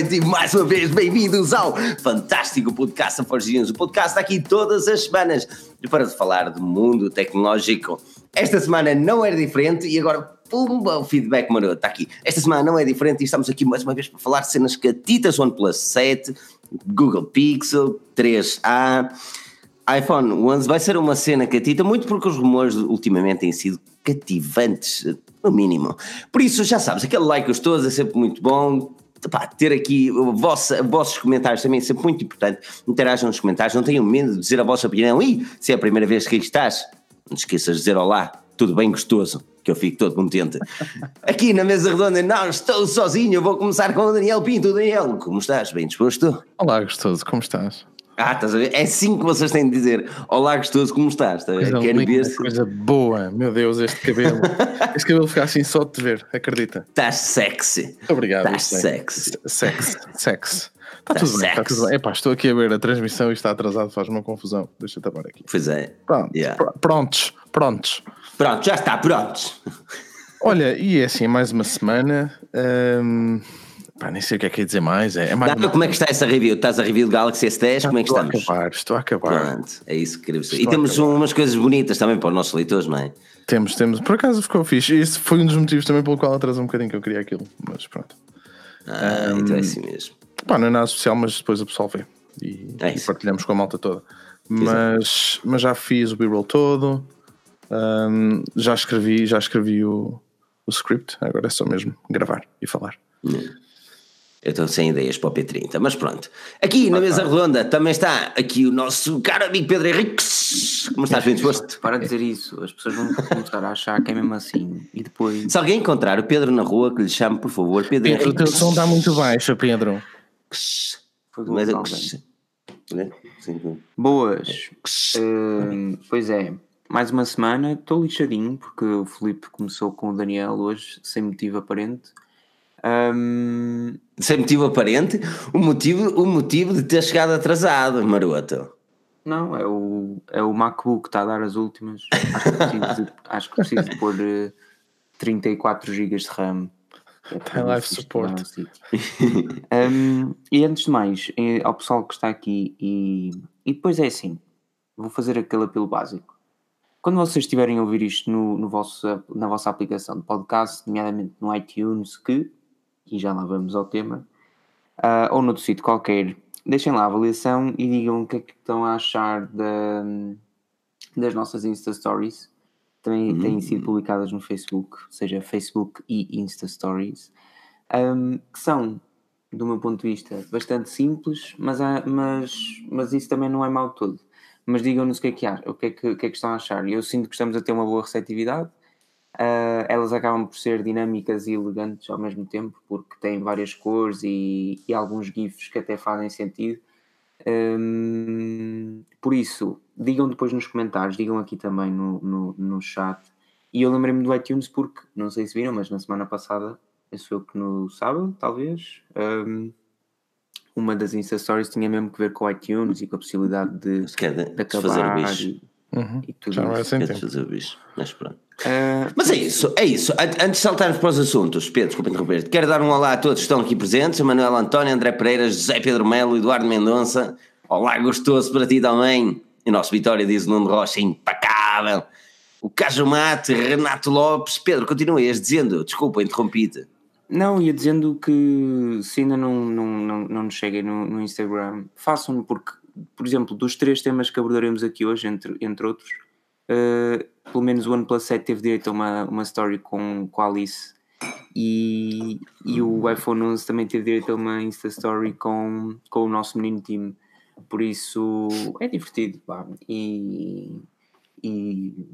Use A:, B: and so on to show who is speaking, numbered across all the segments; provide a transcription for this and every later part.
A: noite e mais uma vez bem-vindos ao fantástico podcast Forginhos. O podcast está aqui todas as semanas para falar do mundo tecnológico. Esta semana não era diferente e agora, pumba, o feedback maroto está aqui. Esta semana não é diferente e estamos aqui mais uma vez para falar de cenas catitas OnePlus 7, Google Pixel 3A iPhone 11 vai ser uma cena catita, muito porque os rumores ultimamente têm sido cativantes, no mínimo. Por isso, já sabes, aquele like gostoso é sempre muito bom. Pá, ter aqui vossa, vossos comentários também é sempre muito importante. Interajam nos comentários, não tenham medo de dizer a vossa opinião. E se é a primeira vez que aqui estás, não te esqueças de dizer olá, tudo bem gostoso, que eu fico todo contente. Aqui na mesa redonda, não estou sozinho, vou começar com o Daniel Pinto. Daniel, como estás? Bem disposto?
B: Olá, gostoso, como estás?
A: Ah, estás a ver? É assim que vocês têm de dizer: Olá, gostoso, como estás? Está
B: coisa Quero ver coisa boa, meu Deus, este cabelo. este cabelo fica assim só de te ver, acredita?
A: Estás sexy.
B: Obrigado.
A: Estás sexy.
B: Sexy, sexy. Está tudo bem, está tudo bem. Epá, estou aqui a ver a transmissão e está atrasado, faz uma confusão. Deixa eu tapar aqui.
A: Pois é.
B: Pronto, yeah. prontos, prontos.
A: Pronto, já está, prontos.
B: Olha, e é assim, mais uma semana. Hum, Pá, nem sei o que é que ia dizer mais. É, é mais
A: uma... Como é que está essa review? Estás a review do Galaxy S10? Como é que estamos?
B: Estou a acabar, estou a acabar.
A: Pronto, é isso que queremos. E temos umas coisas bonitas também para os nossos leitores, não é?
B: Temos, temos. Por acaso ficou fixe. Esse foi um dos motivos também pelo qual atrasou um bocadinho que eu queria aquilo. Mas pronto.
A: Ah, um, então é assim mesmo.
B: Pá, não é nada especial, mas depois o pessoal vê. E, é e partilhamos com a malta toda. Mas, mas já fiz o b-roll todo. Um, já escrevi, já escrevi o, o script. Agora é só mesmo gravar e falar.
A: Hum. Eu estou sem ideias para o P30, mas pronto. Aqui na mesa redonda também está aqui o nosso caro amigo Pedro Henrique. Como estás bem disposto?
C: Para de dizer isso, as pessoas vão começar a achar que é mesmo assim. E depois.
A: Se alguém encontrar o Pedro na rua, que lhe chame, por favor, Pedro,
B: Pedro
A: Henrique.
B: O teu som está muito baixo, Pedro.
C: Mas é Boas. Uh, pois é, mais uma semana. Estou lixadinho porque o Felipe começou com o Daniel hoje, sem motivo aparente. Um...
A: Sem motivo aparente, o motivo, o motivo de ter chegado atrasado, maroto.
C: Não, é o, é o MacBook que está a dar as últimas. Acho que preciso de, acho que preciso de pôr uh, eh, 34 GB de RAM.
B: Tem live support.
C: um, e antes de mais, eh, ao pessoal que está aqui, e, e depois é assim: vou fazer aquele apelo básico. Quando vocês estiverem a ouvir isto no, no vosso, na vossa aplicação de podcast, nomeadamente no iTunes, que e já lá vamos ao tema, uh, ou noutro sítio qualquer, deixem lá a avaliação e digam o que é que estão a achar da, das nossas Insta Stories. Também uhum. têm sido publicadas no Facebook, seja Facebook e Insta Stories, um, que são, do meu ponto de vista, bastante simples, mas, há, mas, mas isso também não é mau todo. Mas digam-nos o que é que, há, o que, é que, o que é que estão a achar. Eu sinto que estamos a ter uma boa receptividade Uh, elas acabam por ser dinâmicas e elegantes ao mesmo tempo, porque têm várias cores e, e alguns GIFs que até fazem sentido. Um, por isso, digam depois nos comentários, digam aqui também no, no, no chat. E eu lembrei-me do iTunes porque, não sei se viram, mas na semana passada, penso eu que no sábado, talvez, um, uma das Insta Stories tinha mesmo que ver com o iTunes e com a possibilidade de, de,
A: de acabar fazer bicho.
B: E, uhum. e tudo Já não é sem tempo.
A: fazer o bicho, mas pronto. Uh, Mas é isso, é isso. Antes de saltarmos para os assuntos, Pedro, desculpa interromper, quero dar um olá a todos que estão aqui presentes: Manuel António, André Pereira, José Pedro Melo, Eduardo Mendonça. Olá, gostoso para ti também. E nosso Vitória diz o Nuno Rocha, impecável. O Cajo Mate, Renato Lopes. Pedro, continuas dizendo, desculpa, interrompi-te.
C: Não, ia dizendo que se ainda não, não, não, não nos cheguem no, no Instagram, façam-no, porque, por exemplo, dos três temas que abordaremos aqui hoje, entre, entre outros Uh, pelo menos o OnePlus 7 teve direito a uma, uma story com, com a Alice e, e o iPhone 11 também teve direito a uma Insta Story com, com o nosso menino time. Por isso é divertido pá. E, e,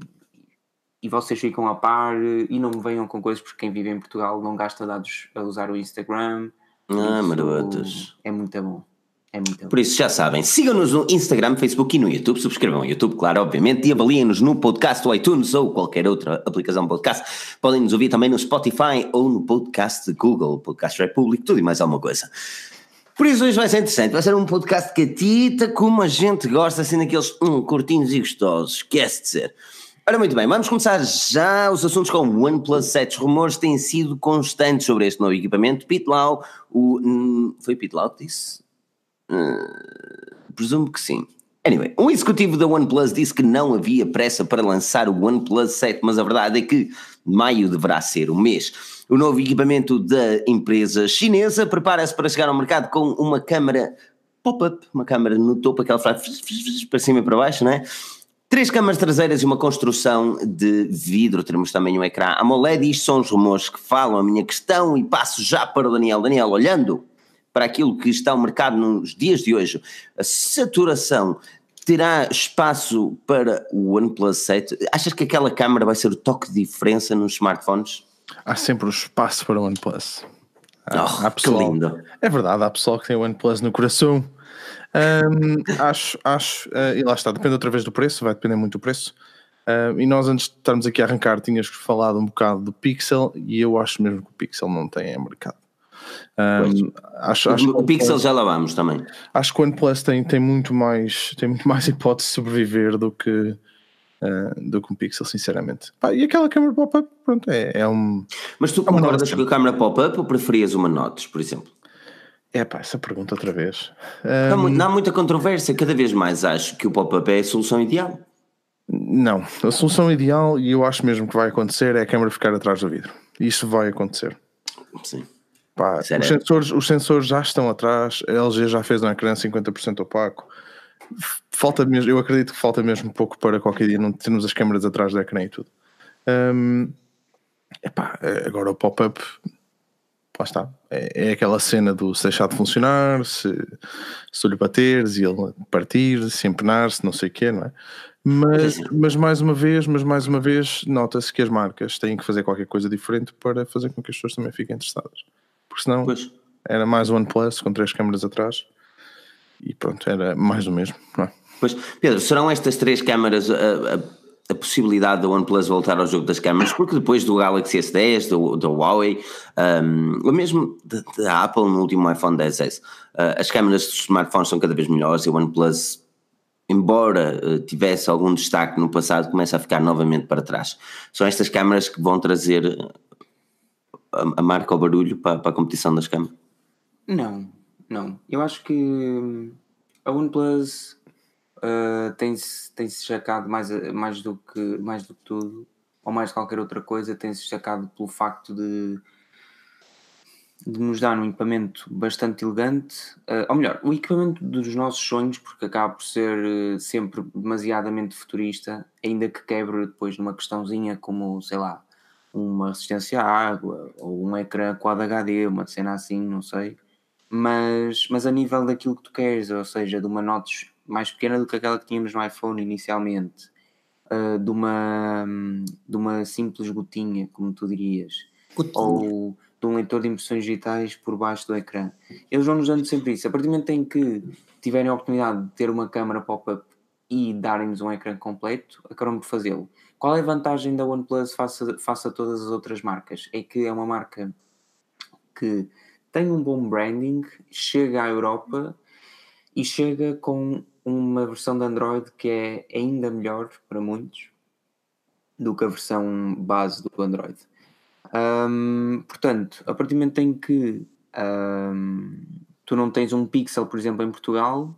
C: e vocês ficam a par e não me venham com coisas porque quem vive em Portugal não gasta dados a usar o Instagram.
A: Ah, marotos.
C: É muito bom. É muito
A: Por isso já sabem, sigam-nos no Instagram, Facebook e no YouTube, subscrevam o YouTube, claro, obviamente, e avaliem-nos no podcast do iTunes ou qualquer outra aplicação podcast. Podem nos ouvir também no Spotify ou no podcast de Google, Podcast Republic, tudo e mais alguma coisa. Por isso hoje vai ser interessante, vai ser um podcast catita, como a gente gosta, assim daqueles hum, curtinhos e gostosos, esquece de ser. Ora, muito bem, vamos começar já os assuntos com o OnePlus 7. Os rumores têm sido constantes sobre este novo equipamento. Pete Lau, O, hum, foi Pete Loud disse? Uh, presumo que sim. Anyway, um executivo da OnePlus disse que não havia pressa para lançar o OnePlus 7, mas a verdade é que maio deverá ser o mês. O novo equipamento da empresa chinesa prepara-se para chegar ao mercado com uma câmara pop-up, uma câmara no topo, aquela frase para cima e para baixo, não é? Três câmaras traseiras e uma construção de vidro. Teremos também um ecrã AMOLED. Isto são os rumores que falam a minha questão e passo já para o Daniel. Daniel, olhando para aquilo que está o mercado nos dias de hoje, a saturação terá espaço para o OnePlus 7? Achas que aquela câmara vai ser o toque de diferença nos smartphones?
B: Há sempre um espaço para o OnePlus.
A: Há, oh, há pessoal, que lindo.
B: É verdade, há pessoal que tem o OnePlus no coração um, acho, acho, uh, e lá está, depende outra vez do preço, vai depender muito do preço. Uh, e nós, antes de estarmos aqui a arrancar, tinhas falado um bocado do Pixel, e eu acho mesmo que o Pixel não tem é mercado. Um,
A: acho, acho o, o Pixel já lá vamos também.
B: Acho que o OnePlus tem, tem, muito mais, tem muito mais hipótese de sobreviver do que, uh, do que um Pixel, sinceramente. Pá, e aquela câmera pop-up, pronto, é, é um.
A: Mas tu é concordas com a câmera pop-up ou preferias uma Notes, por exemplo?
B: É pá, essa pergunta outra vez.
A: Um... Não, não, há muita controvérsia, cada vez mais acho que o pop-up é a solução ideal.
B: Não, a solução ideal, e eu acho mesmo que vai acontecer, é a câmera ficar atrás do vidro. Isso vai acontecer.
A: Sim.
B: Pá, os, sensores, os sensores já estão atrás, a LG já fez um ecrã 50% opaco. Falta mesmo, eu acredito que falta mesmo pouco para qualquer dia não termos as câmeras atrás do ecrã e tudo. Um, epá, agora o pop-up lá está. É, é, aquela cena do se deixar de funcionar, se, se lhe bateres e ele partir, se empenar-se, não sei o quê, não é? Mas, mas mais uma vez, mas mais uma vez, nota-se que as marcas têm que fazer qualquer coisa diferente para fazer com que as pessoas também fiquem interessadas. Porque senão pois. era mais OnePlus com três câmaras atrás e pronto, era mais do mesmo, é?
A: Pois, Pedro, serão estas três câmaras a, a a possibilidade da OnePlus voltar ao jogo das câmaras, porque depois do Galaxy S10, do, do Huawei, um, ou mesmo da Apple no último iPhone 10s, uh, as câmaras dos smartphones são cada vez melhores e o OnePlus, embora uh, tivesse algum destaque no passado, começa a ficar novamente para trás. São estas câmaras que vão trazer a, a marca ao barulho para, para a competição das câmaras?
C: Não, não. Eu acho que a OnePlus uh, tem-se tem -se destacado mais, mais, do que, mais do que tudo, ou mais qualquer outra coisa, tem-se destacado pelo facto de, de nos dar um equipamento bastante elegante, uh, ou melhor, o equipamento dos nossos sonhos, porque acaba por ser uh, sempre demasiadamente futurista, ainda que quebre depois numa questãozinha como, sei lá, uma resistência à água, ou um ecrã Quad HD, uma cena assim, não sei. Mas, mas a nível daquilo que tu queres, ou seja, de uma notes mais pequena do que aquela que tínhamos no iPhone inicialmente, uh, de, uma, de uma simples gotinha, como tu dirias, gotinha. ou de um leitor de impressões digitais por baixo do ecrã. Eles vão nos dando sempre isso. A partir do momento em que tiverem a oportunidade de ter uma câmera pop-up e darem-nos um ecrã completo, acabam por fazê-lo. Qual é a vantagem da OnePlus face a, face a todas as outras marcas? É que é uma marca que tem um bom branding, chega à Europa e chega com uma versão de Android que é ainda melhor para muitos do que a versão base do Android. Um, portanto, a partir do momento em que um, tu não tens um Pixel, por exemplo, em Portugal,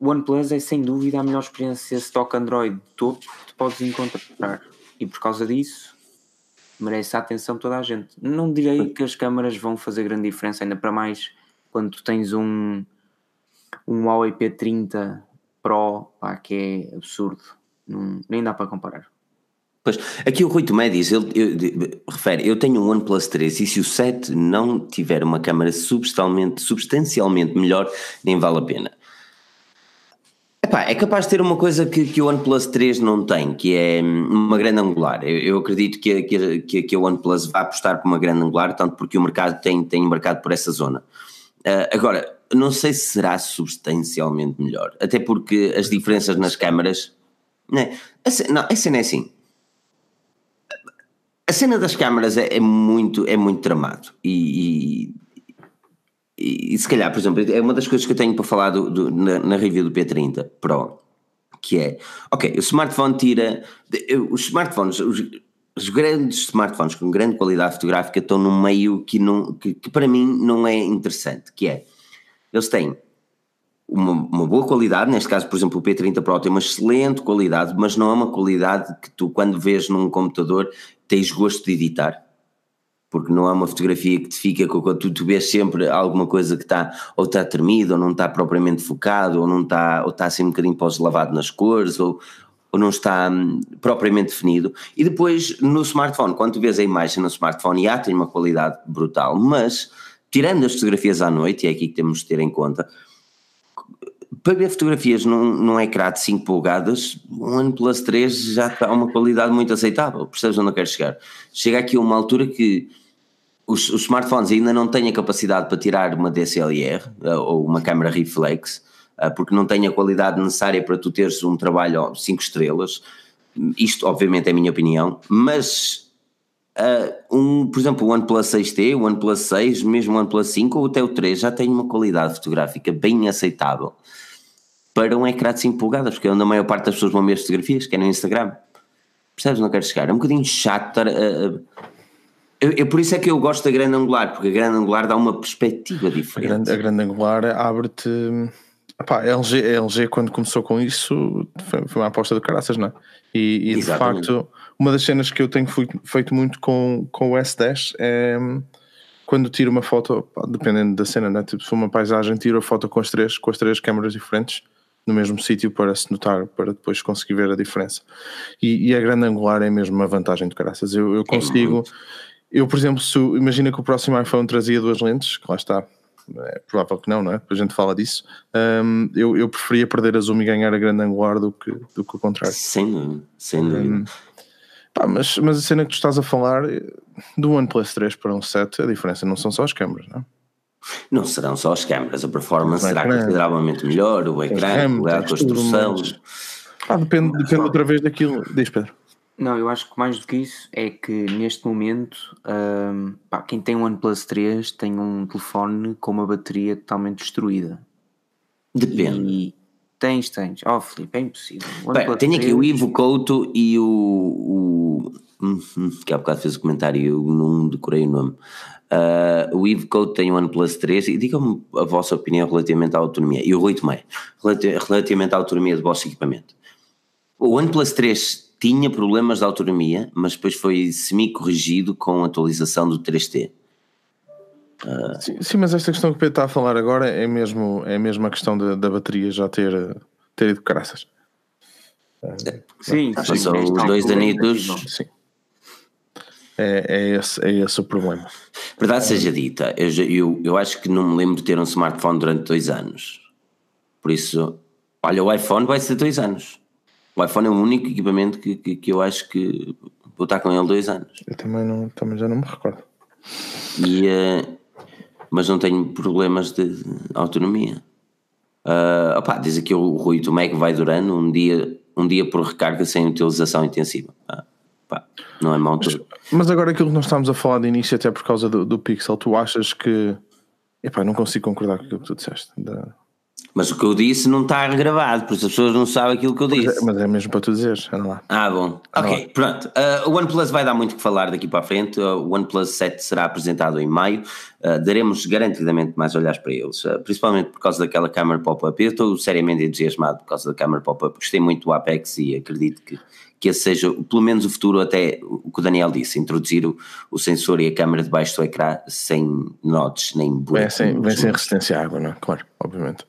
C: o OnePlus é sem dúvida a melhor experiência stock Android topo que tu podes encontrar. E por causa disso, merece a atenção de toda a gente. Não direi que as câmaras vão fazer grande diferença, ainda para mais quando tu tens um um Huawei P30 Pro, pá, que é absurdo, não, nem dá para comparar.
A: Pois, aqui o Rui Tomé diz, ele, eu, refere, eu tenho um OnePlus 3 e se o 7 não tiver uma câmera substancialmente, substancialmente melhor, nem vale a pena. Epá, é capaz de ter uma coisa que, que o OnePlus 3 não tem, que é uma grande angular. Eu, eu acredito que, que, que, a OnePlus vai apostar por uma grande angular, tanto porque o mercado tem, tem embarcado por essa zona. Uh, agora, não sei se será substancialmente melhor, até porque as diferenças nas câmaras. Né? A, não, a cena é assim. A cena das câmaras é, é muito, é muito tramado e, e, e, se calhar, por exemplo, é uma das coisas que eu tenho para falar do, do, na, na review do P30 Pro, que é, ok, o smartphone tira, os smartphones, os, os grandes smartphones com grande qualidade fotográfica estão num meio que, não, que, que para mim não é interessante, que é, eles têm uma, uma, boa qualidade, neste caso, por exemplo, o P30 Pro tem uma excelente qualidade, mas não é uma qualidade que tu, quando vês num computador, tens gosto de editar. Porque não é uma fotografia que te fica com tu, tu vês sempre alguma coisa que está ou está tremido, ou não está propriamente focado, ou não está, ou está assim um bocadinho pós-lavado nas cores, ou, ou não está hum, propriamente definido. E depois no smartphone, quando tu vês a imagem no smartphone, já tem uma qualidade brutal, mas tirando as fotografias à noite, e é aqui que temos de ter em conta, para ver fotografias num, num ecrã de 5 polegadas, o OnePlus 3 já está uma qualidade muito aceitável, percebes onde eu quero chegar? Chega aqui a uma altura que os, os, smartphones ainda não têm a capacidade para tirar uma DSLR eh, ou uma câmera reflex, eh, porque não têm a qualidade necessária para tu teres um trabalho 5 estrelas, isto obviamente é a minha opinião, mas Uh, um, por exemplo, o OnePlus 6T, o OnePlus 6, mesmo o OnePlus 5 ou até o 3 já tem uma qualidade fotográfica bem aceitável para um ecrã de 5 polegadas, porque é onde a maior parte das pessoas vão ver as fotografias, que é no Instagram. Percebes? Não quero chegar. É um bocadinho chato estar. Uh, eu, eu, por isso é que eu gosto da grande angular, porque a grande angular dá uma perspectiva diferente.
B: A grande, a grande angular abre-te. a LG, a LG, quando começou com isso, foi, foi uma aposta do caraças, não é? E, e de facto, uma das cenas que eu tenho feito muito com, com o S10 é quando tiro uma foto, dependendo da cena, né? tipo, se for uma paisagem, tiro a foto com as três, com as três câmaras diferentes no mesmo sítio para se notar, para depois conseguir ver a diferença. E, e a grande angular é mesmo uma vantagem de caraças. Eu, eu é consigo, eu por exemplo, se, imagina que o próximo iPhone trazia duas lentes, que lá está, é provável que não, não é? A gente fala disso. Um, eu, eu preferia perder a zoom e ganhar a grande angular do que, do que o contrário.
A: Sem dúvida, sem dúvida. Um,
B: pá, mas, mas a cena que tu estás a falar do OnePlus 3 para um 7, a diferença não são só as câmaras, não é?
A: Não serão só as câmaras, a performance será consideravelmente melhor, o ecrã, a construção.
B: Ah, depende, depende outra vez daquilo. Diz Pedro.
C: Não, eu acho que mais do que isso é que neste momento um, pá, quem tem um OnePlus 3 tem um telefone com uma bateria totalmente destruída.
A: Depende. E
C: tens, tens. Oh, Felipe, é impossível.
A: Bem, tenho aqui o Ivo Couto e o. o hum, hum, que há bocado fez o comentário e eu não decorei o nome. Uh, o Eve Code tem o OnePlus 3 e digam-me a vossa opinião relativamente à autonomia. E o Rui também, relativamente à autonomia do vosso equipamento. O OnePlus 3 tinha problemas de autonomia, mas depois foi semi-corrigido com a atualização do 3T.
B: Uh, sim, sim, mas esta questão que o Pedro está a falar agora é mesmo, é mesmo a questão da, da bateria já ter, ter ido caraças.
C: Sim, sim,
A: sim, os dois anitos.
B: Sim. É, é, esse, é esse o problema.
A: Verdade seja dita, eu, eu, eu acho que não me lembro de ter um smartphone durante dois anos. Por isso, olha, o iPhone vai ser dois anos. O iPhone é o único equipamento que, que, que eu acho que vou estar com ele dois anos.
B: Eu também, não, também já não me recordo.
A: E, uh, mas não tenho problemas de autonomia. Uh, opa, diz aqui o Rui, o Mac vai durando um dia, um dia por recarga sem utilização intensiva. Ah, pá, não é mau tudo.
B: Mas agora aquilo que nós estamos a falar de início, até por causa do, do Pixel, tu achas que. Epá, não consigo concordar com aquilo que tu disseste. Da...
A: Mas o que eu disse não está gravado, por isso as pessoas não sabem aquilo que eu disse.
B: Mas é, mas é mesmo para tu dizeres, anda lá.
A: Ah, bom. ok, pronto. Uh, o OnePlus vai dar muito que falar daqui para a frente. Uh, o OnePlus 7 será apresentado em maio. Uh, daremos garantidamente mais olhares para eles, principalmente por causa daquela câmera pop-up. Eu estou seriamente entusiasmado por causa da câmera pop-up. Gostei muito do Apex e acredito que que esse seja, pelo menos o futuro, até o que o Daniel disse, introduzir o, o sensor e a câmera debaixo do ecrã sem nodes nem
B: buracos. Vem sem, vem sem resistência à água, não é? Claro, obviamente.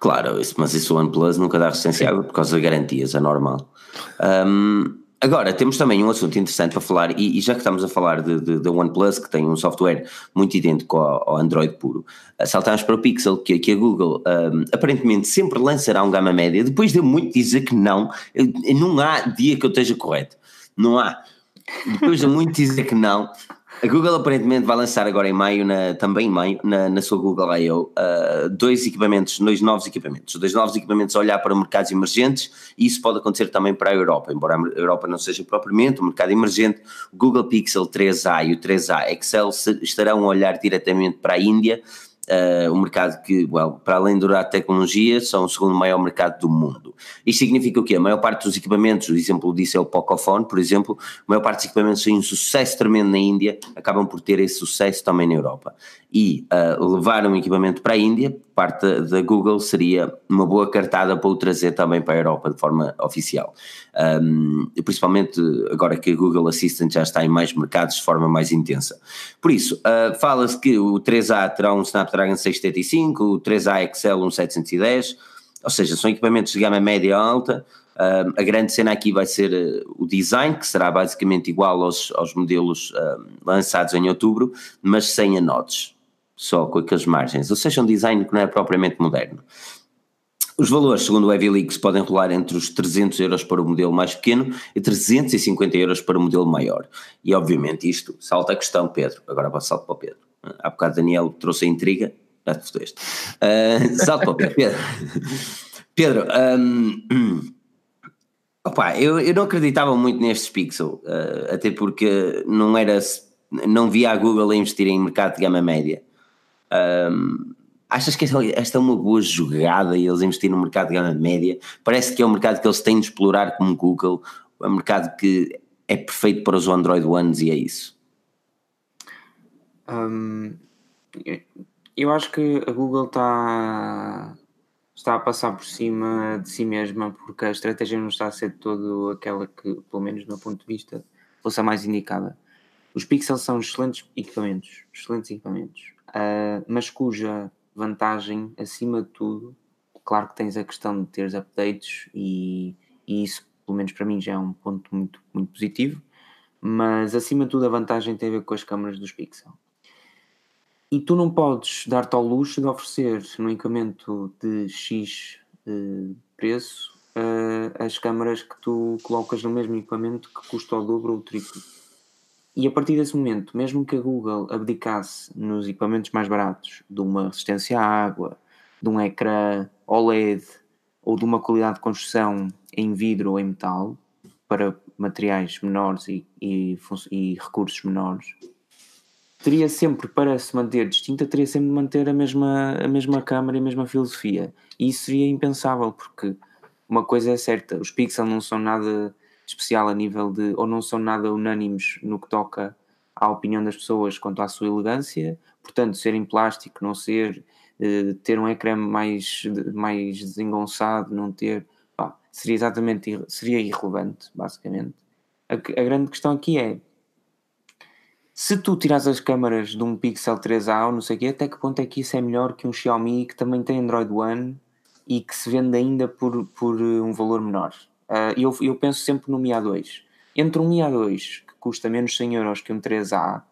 A: Claro, isso, mas isso o OnePlus nunca dá resistência à água por causa de garantias, é normal. Um, Agora, temos também um assunto interessante para falar, e, e já que estamos a falar da OnePlus, que tem um software muito idêntico ao, ao Android puro, uh, saltamos para o Pixel, que, que a Google um, aparentemente sempre lançará um gama média, depois de muito dizer que não, não há dia que eu esteja correto, não há. Depois de muito dizer que não, a Google aparentemente vai lançar agora em maio, na, também em maio, na, na sua Google I.O., uh, dois equipamentos, dois novos equipamentos, dois novos equipamentos a olhar para mercados emergentes e isso pode acontecer também para a Europa, embora a Europa não seja propriamente um mercado emergente, o Google Pixel 3a e o 3a Excel estarão a olhar diretamente para a Índia uh, um mercado que, well, para além de durar tecnologia, são o segundo maior mercado do mundo. Isto significa o quê? A maior parte dos equipamentos, o exemplo disso é o Pocophone, por exemplo, a maior parte dos equipamentos têm um sucesso tremendo na Índia, acabam por ter esse sucesso também na Europa. E uh, levar um equipamento para a Índia, parte da Google, seria uma boa cartada para o trazer também para a Europa de forma oficial. Um, principalmente agora que a Google Assistant já está em mais mercados de forma mais intensa. Por isso, uh, fala-se que o 3A terá um Snapdragon 675, o 3A XL um 710, ou seja, são equipamentos de gama média alta. Uh, a grande cena aqui vai ser uh, o design, que será basicamente igual aos, aos modelos lançados em outubro, mas sem anotes, só com aquelas margens, ou seja, um design que não é propriamente moderno. Os valores, segundo o Heavy podem rolar entre os 300 euros para o modelo mais pequeno e 350 euros para o modelo maior. E obviamente isto salta a questão, Pedro. Agora vou salto para o Pedro. Há bocado Daniel trouxe a intriga, já te fodeste. Uh, salto para o Pedro. Pedro, Pedro um, opa, eu, eu não acreditava muito nestes Pixel, uh, até porque não era, não via a Google a investir em mercado de gama média. Um, Achas que esta é uma boa jogada e eles investirem no mercado de gama média? Parece que é um mercado que eles têm de explorar como Google, é um mercado que é perfeito para os Android Ones e é isso.
C: Um, eu acho que a Google está, está a passar por cima de si mesma porque a estratégia não está a ser todo aquela que, pelo menos do meu ponto de vista, fosse a mais indicada. Os Pixels são excelentes equipamentos, excelentes equipamentos, uh, mas cuja vantagem, acima de tudo, claro que tens a questão de teres updates e, e isso, pelo menos para mim, já é um ponto muito, muito positivo, mas acima de tudo a vantagem tem a ver com as câmaras dos Pixel. E tu não podes dar-te ao luxo de oferecer num equipamento de X uh, preço uh, as câmaras que tu colocas no mesmo equipamento que custa o dobro ou o triplo. E a partir desse momento, mesmo que a Google abdicasse nos equipamentos mais baratos de uma resistência à água, de um ecrã OLED ou de uma qualidade de construção em vidro ou em metal para materiais menores e, e, e recursos menores, teria sempre para se manter distinta, teria sempre de manter a mesma, a mesma câmara e a mesma filosofia. E isso seria impensável, porque uma coisa é certa, os pixels não são nada especial a nível de, ou não são nada unânimes no que toca à opinião das pessoas quanto à sua elegância, portanto, ser em plástico, não ser, eh, ter um ecrã mais, mais desengonçado, não ter, pá, seria exatamente, seria irrelevante, basicamente. A, a, grande questão aqui é, se tu tiras as câmaras de um Pixel 3A ou não sei o quê, até que ponto é que isso é melhor que um Xiaomi que também tem Android One e que se vende ainda por, por eh, um valor menor? Uh, eu, eu penso sempre no Mi A2. Entre um Mi A2 que custa menos 100 euros que um 3A,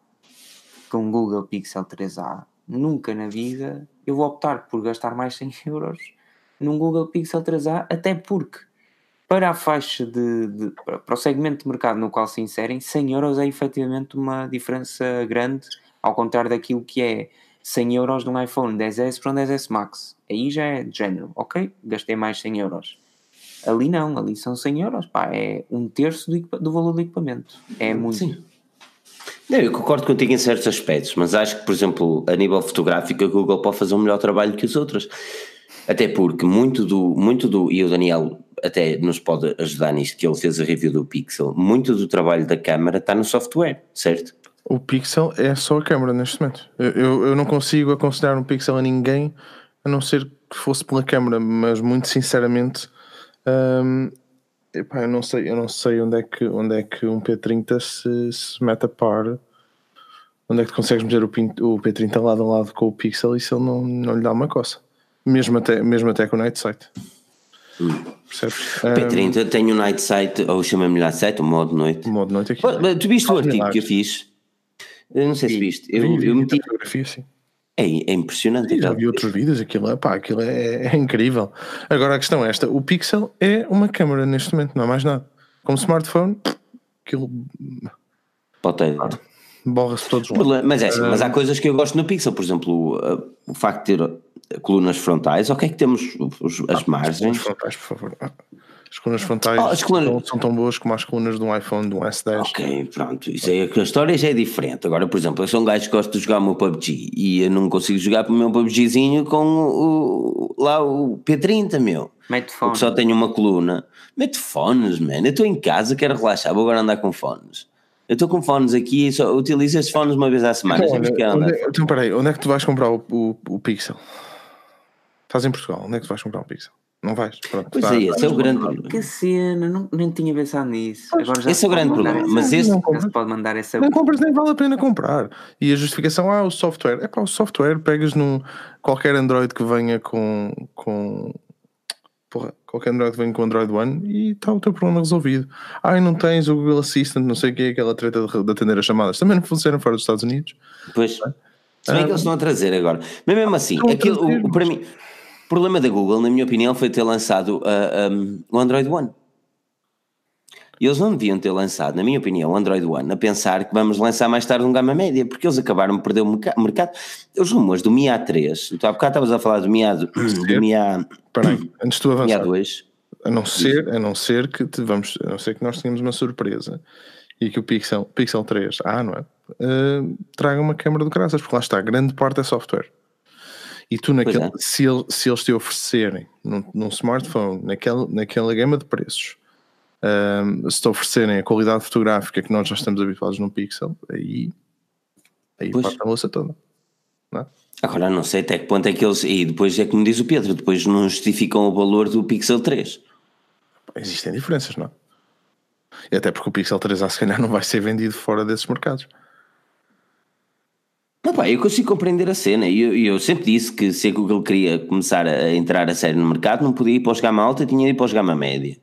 C: com um Google Pixel 3A, nunca na vida eu vou optar por gastar mais 100 euros num Google Pixel 3A, até porque para a faixa de, de, para o segmento de mercado no qual se inserem, 100 euros é efetivamente uma diferença grande, ao contrário daquilo que é 100 euros de um iPhone 10S para um 10S Max. Aí já é de género, ok? Gastei mais 100 euros. Ali não, ali são 100 euros, pá, é um terço do, do valor do equipamento. É muito. Sim.
A: Não, eu concordo contigo em certos aspectos, mas acho que, por exemplo, a nível fotográfico, a Google pode fazer um melhor trabalho que os outros. Até porque muito do, muito do, e o Daniel até nos pode ajudar nisto, que ele fez a review do Pixel, muito do trabalho da câmara está no software, certo?
B: O Pixel é só a câmera neste momento. Eu, eu, eu não consigo aconselhar um Pixel a ninguém, a não ser que fosse pela câmera, mas muito sinceramente um, epá, eu não sei, eu não sei onde é que, onde é que um P30 se, se mete a par. Onde é que tu consegues meter o, o P30 lado a lado com o Pixel e se ele não, não lhe dá uma coça? Mesmo até, mesmo até com o Night Sight.
A: Hum. Percebes? P30 um, tem o Night Sight, ou chama-me Night Sight, o modo noite.
B: O modo noite aqui.
A: tu viste o artigo que eu fiz? Eu não sei se viste. Eu, vi, vi, eu meti.
B: Fotografia, sim.
A: É, é impressionante.
B: Sim, já vi outros vídeos, aquilo, é, pá, aquilo é, é, incrível. Agora a questão é esta: o Pixel é uma câmera neste momento, não é mais nada. Como smartphone, aquilo.
A: Pode
B: Borra-se todos
A: lá. Mas é assim, mas há coisas que eu gosto no Pixel, por exemplo, o facto de ter colunas frontais, ok que temos os, as ah, margens.
B: frontais, por favor. As colunas frontais oh, as colunas... são tão boas como as colunas de um iPhone, de um S10.
A: Ok, pronto. Isso é, a história já é diferente. Agora, por exemplo, eu sou um gajo que gosta de jogar o meu PUBG e eu não consigo jogar o meu PUBGzinho com o, lá o P30, meu.
C: Mete fones.
A: Porque só tenho uma coluna. Mete fones, man. Eu estou em casa, quero relaxar, vou agora andar com fones. Eu estou com fones aqui e só utilizo estes fones uma vez à semana.
B: Então, onde, é, então, peraí, onde é que tu vais comprar o, o, o Pixel? Estás em Portugal, onde é que tu vais comprar um Pixel? Não vais. Pronto,
A: pois tá, é, esse é o grande problema.
C: Que cena, não, nem tinha pensado nisso. Agora já
A: esse é o grande problema. Mas esse
C: não compras, pode mandar essa.
B: Não compras, nem vale a pena comprar. E a justificação, ah, o software. É para o software, pegas num qualquer Android que venha com. com porra, qualquer Android que venha com Android One e está o teu problema resolvido. Ah, e não tens o Google Assistant, não sei o que é aquela treta de, de atender as chamadas. Também não funciona fora dos Estados Unidos.
A: Pois. É? Se bem ah, que eles estão a trazer agora. Mas mesmo assim, aquilo, o, para mim. O problema da Google, na minha opinião, foi ter lançado uh, um, o Android One. E eles não deviam ter lançado, na minha opinião, o Android One a pensar que vamos lançar mais tarde um gama média, porque eles acabaram de perder o mercado. Os rumores do Mi A3, tu há bocado estavas a falar do Mi A. Do, do Mi A
B: Peraí, antes de tu avançar.
A: Mi A2.
B: A não ser, a não ser que te vamos, a não ser que nós tenhamos uma surpresa e que o Pixel, Pixel 3, ah, não é? Uh, traga uma câmera do graças, porque lá está, grande parte é software. E tu, naquele, é. se, ele, se eles te oferecerem num, num smartphone, naquela, naquela gama de preços, um, se te oferecerem a qualidade fotográfica que nós já estamos habituados num Pixel, aí, aí parte a louça toda. Não é?
A: Agora não sei até que ponto é que eles. E depois é como diz o Pedro, depois não justificam o valor do Pixel 3.
B: Existem diferenças, não? E até porque o Pixel 3 a se calhar não vai ser vendido fora desses mercados.
A: Não, pá, eu consigo compreender a cena e eu, eu, sempre disse que se a Google queria começar a entrar a sério no mercado não podia ir para os gama alta, tinha de ir para os gama média.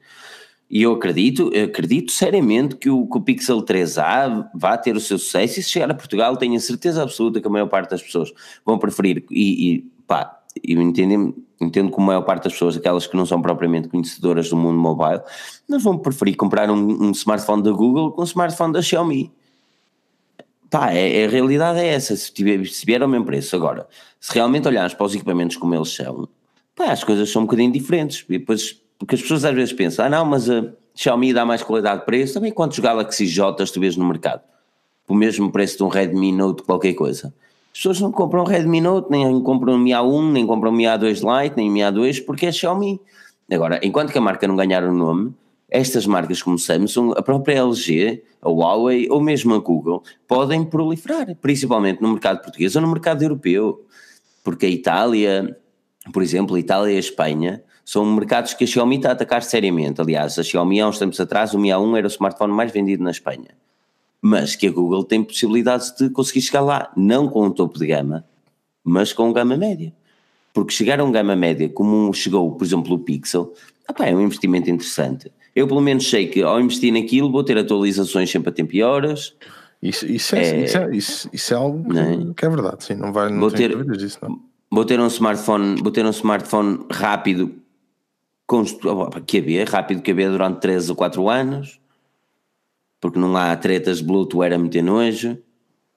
A: E eu acredito, eu acredito seriamente que o, que o Pixel 3A vá ter o seu sucesso e se chegar a Portugal tenho a certeza absoluta que a maior parte das pessoas vão preferir e, e pá, eu entendo, entendo que a maior parte das pessoas, aquelas que não são propriamente conhecedoras do mundo mobile, não vão preferir comprar um, um smartphone da Google com um smartphone da Xiaomi. Pá, é, é, a realidade é essa. Se, tiver, se vier ao mesmo preço, agora, se realmente olharmos para os equipamentos como eles são, pá, as coisas são um bocadinho diferentes. E depois, porque as pessoas às vezes pensam, ah, não, mas a Xiaomi dá mais qualidade de preço. Também quantos Galaxy J tu vês no mercado? O mesmo preço de um Redmi Note, qualquer coisa. As pessoas não compram um Redmi Note, nem compram um Mi A1, nem compram um Mi A2 Lite, nem um Mi A2, porque é Xiaomi. Agora, enquanto que a marca não ganhar o nome, estas marcas como Samsung, a própria LG, a Huawei ou mesmo a Google podem proliferar, principalmente no mercado português ou no mercado europeu, porque a Itália, por exemplo, a Itália e a Espanha são mercados que a Xiaomi está a atacar seriamente. Aliás, a Xiaomi há uns tempos atrás, o Mi A1 era o smartphone mais vendido na Espanha. Mas que a Google tem possibilidades de conseguir chegar lá, não com o topo de gama, mas com gama média. Porque chegar a um gama média, como chegou, por exemplo, o Pixel, opa, é um investimento interessante. Eu pelo menos sei que ao investir naquilo vou ter atualizações sempre a tempo e horas.
B: Isso, isso, é, é, isso, é, isso, isso é algo que é? que é, verdade, sim, não vai não
A: vou ter, disso, não. Vou ter um smartphone, vou ter um smartphone rápido com QB, rápido QB durante 3 ou 4 anos, porque não há tretas Bluetooth a meter nojo,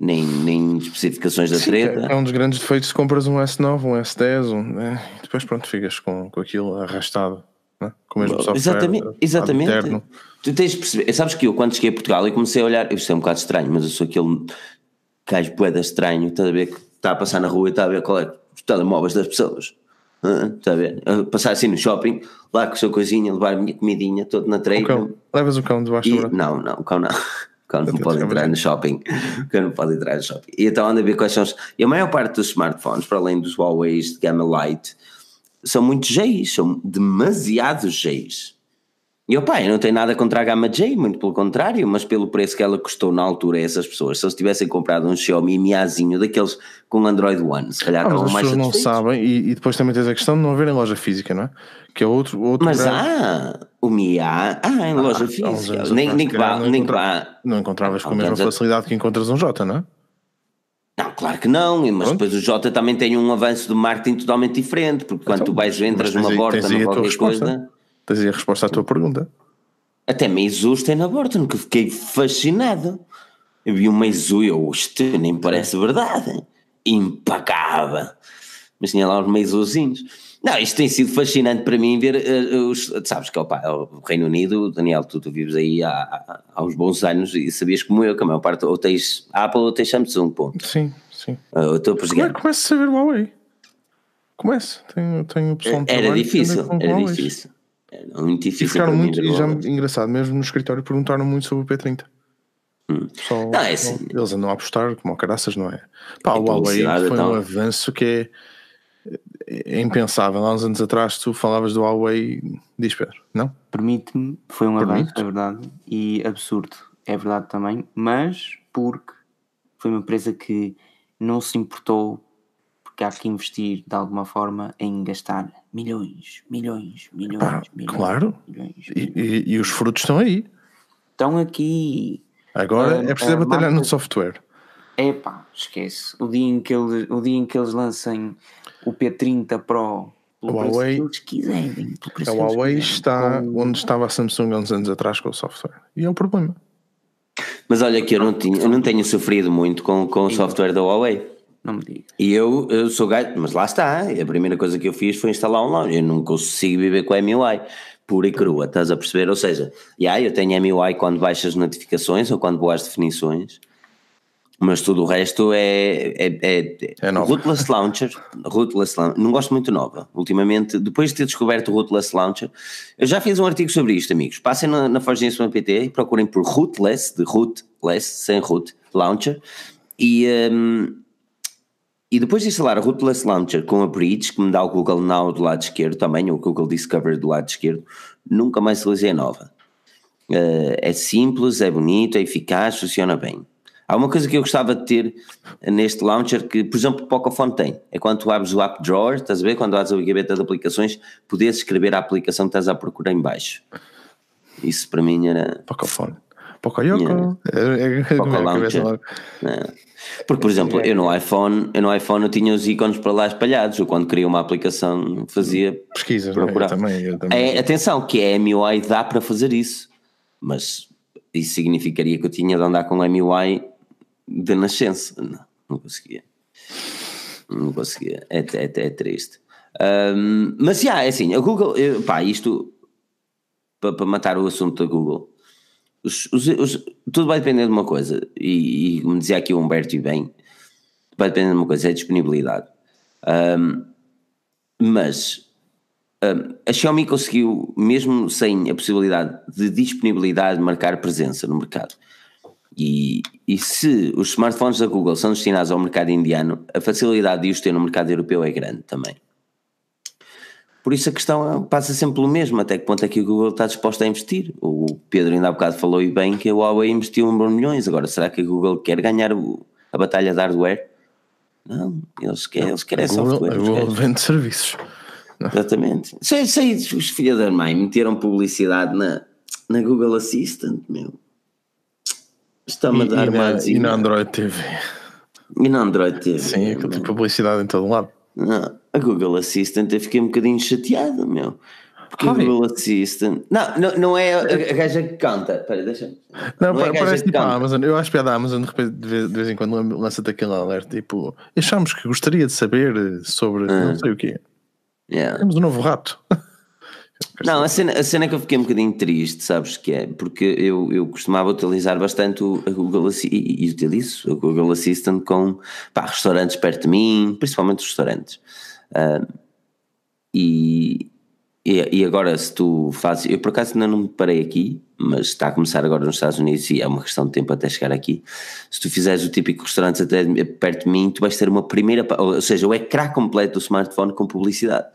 A: nem, nem especificações da Sim, treta.
B: É, é um dos grandes defeitos se compras um S9, um S10, um, né? depois pronto, ficas com, com aquilo arrastado né? com o mesmo software.
A: Exatamente, exatamente. Tu tens de perceber, sabes que eu quando cheguei a Portugal e comecei a olhar, isto é um bocado estranho, mas eu sou aquele gajo boeda estranho, estás a ver que está a passar na rua e está a ver qual é os telemóveis das pessoas. Está a ver? A passar assim no shopping, lá com a sua coisinha, levar a minha comidinha, todo na treina.
B: Levas o cão debaixo braço?
A: Não, não, o cão não. O cão não pode entrar no shopping. O cão não pode entrar no shopping. E então anda a ver quais são os. E a maior parte dos smartphones, para além dos Huawei de gama light, são muito J's, são demasiados J's. E opa, eu não tenho nada contra a gama J, muito pelo contrário, mas pelo preço que ela custou na altura a essas pessoas, se eles tivessem comprado um Xiaomi Miazinho daqueles com Android One, se calhar ah, estavam mais
B: pessoas não sabem, e, e, depois também tens a questão de não haver em loja física, não é? Que é outro, outro
A: Mas grande... há, o Mia, ah, em loja ah, física, nem, nem que vá, nem que vá.
B: Não encontravas com a mesma facilidade que encontras um J, não é?
A: Não, claro que não, mas Pronto. depois o Jota também tem um avanço de marketing totalmente diferente, porque quando então, tu vais, entras numa borda, numa qualquer coisa.
B: Tens aí a resposta à tua pergunta.
A: Até Meizu tem na borda, nunca fiquei fascinado. Eu vi um Meizu e eu, isto nem parece verdade. Impacável. Mas tinha lá os Meizuzinhos. Não, isto tem sido fascinante para mim ver uh, os. Sabes que opa, o Reino Unido, Daniel, tu, tu vives aí há, há, há, uns bons anos e sabias como eu, que a maior parte ou tens Apple ou tens Samsung, ponto.
B: Sim, sim.
A: Uh, eu estou
B: Come, Começa a saber Huawei. Começa, tenho, tenho pessoal
A: Era difícil, era difícil. Era muito difícil. E
B: ficaram muito, e já engraçado, mesmo no escritório perguntaram muito sobre o P30. Hum. Só, não, é assim. Eles andam a apostar como caraças, não é? Pá, o Huawei foi um avanço que é é impensável. Há uns anos atrás tu falavas do Huawei, diz Pedro, não?
C: Permite-me, foi um avanço, é verdade, e absurdo, é verdade também, mas porque foi uma empresa que não se importou, porque há que investir de alguma forma em gastar milhões, milhões, milhões, Pá, milhões.
B: Claro, milhões, milhões. E, e, os frutos estão aí.
C: Estão aqui.
B: Agora uh, é preciso uh, batalhar marca... no software.
C: É pá, esquece. O dia em que eles, o dia em que eles lancem o P30 Pro
B: o Huawei, eles quiserem, a Huawei está com... onde estava a Samsung há uns anos atrás com o software. E é um problema.
A: Mas olha que eu não, tinha, eu não tenho sofrido muito com, com o software da Huawei.
C: Não me diga.
A: E eu, eu sou gajo, mas lá está. A primeira coisa que eu fiz foi instalar um launcher. Eu não consigo viver com a MUI pura e crua, estás a perceber? Ou seja, yeah, eu tenho MUI quando baixo as notificações ou quando vou às definições, mas tudo o resto é, é, é, é nova. Rootless Launcher, Rootless Launcher, não gosto muito nova. Ultimamente, depois de ter descoberto o Rootless Launcher, eu já fiz um artigo sobre isto, amigos. Passem na, na PT e procurem por Rootless, de Rootless, sem root, Launcher, e, um, e depois de instalar o Rootless Launcher com a Bridge, que me dá o Google Now do lado esquerdo também, ou o Google Discover do lado esquerdo, nunca mais utilizei a nova. Uh, é simples, é bonito, é eficaz, funciona bem. Há uma coisa que eu gostava de ter neste launcher que, por exemplo, o Pocophone tem. É quando tu abres o App Drawer, estás a ver? Quando abres a gaveta de aplicações, podes escrever a aplicação que estás a procurar em baixo. Isso para mim era...
B: Pocophone. Pocoyoco. É, é,
A: Poco Launcher. É. Porque, por exemplo, eu no iPhone, eu no iPhone eu tinha os ícones para lá espalhados. Eu quando queria uma aplicação fazia
B: pesquisa, procurar. Eu também, eu também.
A: É, atenção, que a MUI dá para fazer isso, mas isso significaria que eu tinha de andar com a MUI de nascença. Não, não conseguia. Não conseguia. É, é, é triste. Um, mas já, é assim, a Google, eu, pá, isto para, matar o assunto da Google. Os, os, os, tudo vai depender de uma coisa, e, e, como dizia aqui o Humberto e bem, vai depender de uma coisa, é disponibilidade. Um, mas um, a Xiaomi conseguiu, mesmo sem a possibilidade de disponibilidade, de marcar presença no mercado. E, e se os smartphones da Google são destinados ao mercado indiano, a facilidade de os ter no mercado europeu é grande também. Por isso a questão passa sempre pelo mesmo, até que ponto é que a Google está disposta a investir. O Pedro ainda há bocado falou e bem que a Huawei investiu um milhões, agora será que a Google quer ganhar o, a batalha de hardware? Não, eles querem, eles querem a software. A
B: Google vende serviços.
A: Exatamente. Sei, sei, os filhos da mãe meteram publicidade na, na Google Assistant, meu. Está-me a dar mais.
B: E na Android TV.
A: E na Android TV.
B: Sim, tipo de publicidade em todo lado.
A: Não, a Google Assistant eu fiquei um bocadinho chateado, meu. Porque Ai. a Google Assistant. Não, não, não é a, gaja que canta. Espera, deixa
B: Não, não é parece tipo a Amazon. Eu acho que a Amazon de, repente, de, vez, de vez em quando lança-te aquele alerta tipo. Achamos que gostaria de saber sobre ah. não sei o quê.
A: Yeah.
B: Temos um novo rato.
A: Não, a cena, a cena que eu fiquei um bocadinho triste, sabes que é? Porque eu, eu costumava utilizar bastante o, a Google Assistant e, e utilizo o Google Assistant com pá, restaurantes perto de mim, principalmente restaurantes. Uh, e, e, e, agora se tu fazes, eu por acaso ainda não me parei aqui, mas está a começar agora nos Estados Unidos e é uma questão de tempo até chegar aqui. Se tu fizeres o típico restaurante até perto de mim, tu vais ter uma primeira, ou seja, o ecrã completo do smartphone com publicidade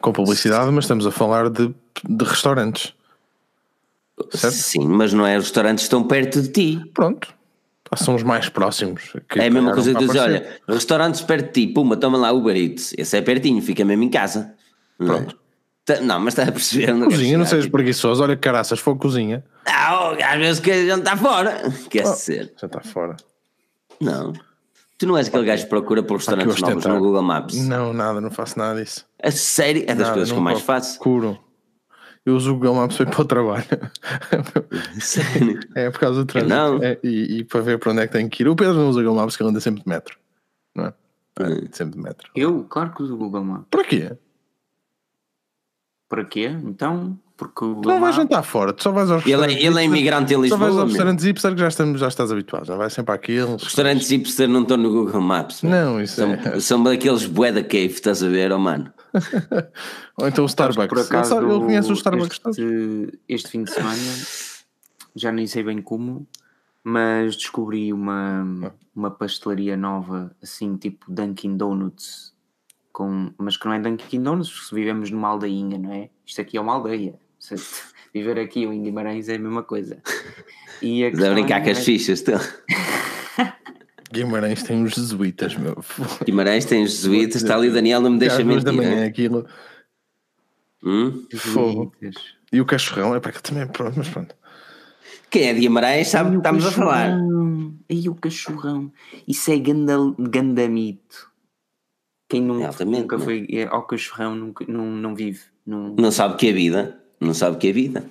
B: com publicidade, mas estamos a falar de, de restaurantes.
A: Certo? Sim, mas não é restaurantes estão perto de ti.
B: Pronto. São os mais próximos.
A: é a mesma coisa que dizer, olha, restaurantes perto de ti, puma, toma lá Uber Eats. Esse é pertinho, fica mesmo em casa. Pronto. Não, não mas está a perceber.
B: Não cozinha, não sejas preguiçoso. Olha, caraças, for cozinha.
A: Ah, oh, às vezes que já está fora. Quer oh, ser.
B: Já está fora.
A: Não. Tu não és aquele gajo que procura por restaurantes novos no Google Maps?
B: Não, nada, não faço nada disso.
A: A sério? É das nada, coisas que eu mais faço.
B: Procuro. Eu uso o Google Maps para o trabalho.
A: Sério?
B: é por causa do trânsito. Não. É, e, e, para ver para onde é que tem que ir. O Pedro não usa o Google Maps que ele anda sempre de metro. Não é? é sempre de metro.
C: Eu, claro que uso o Google Maps.
B: Para quê?
C: Para quê? Então, porque
B: tu não vais jantar fora, tu só vais aos
A: ele, é- ele é imigrante em Lisboa.
B: Só vais aos restaurantes hipster que já, estamos, já estás habituado, já vais sempre àqueles.
A: Restaurantes hipster não estão no Google Maps.
B: Não, isso
A: são,
B: é.
A: São daqueles bué da cave, estás a ver, oh mano?
B: Ou então o Starbucks.
C: Por acaso,
B: ele, ele conhece o Starbucks
C: este, este fim de semana, já nem sei bem como, mas descobri uma, uma pastelaria nova, assim, tipo Dunkin' Donuts. Com, mas que não é Dunkin' Donuts, se vivemos numa aldeinha, não é? Isto aqui é uma aldeia. Viver aqui em Guimarães é a mesma coisa.
A: E a brincar é... com as fichas, estão.
B: Guimarães tem os jesuítas, meu.
A: Guimarães tem os jesuítas, está ali o Daniel, não me deixa mentir. da manhã,
B: aquilo.
A: Hum?
B: Fogo. E o cachorrão, é para que também, pronto, mas pronto.
A: Quem é de Guimarães sabe o que estamos a falar.
C: E o cachorrão. Isso é ganda, gandamito. Quem nunca, nunca é? foi ao cachorrão nunca, não, não vive. Não...
A: não sabe o que é vida. Não sabe o que é vida.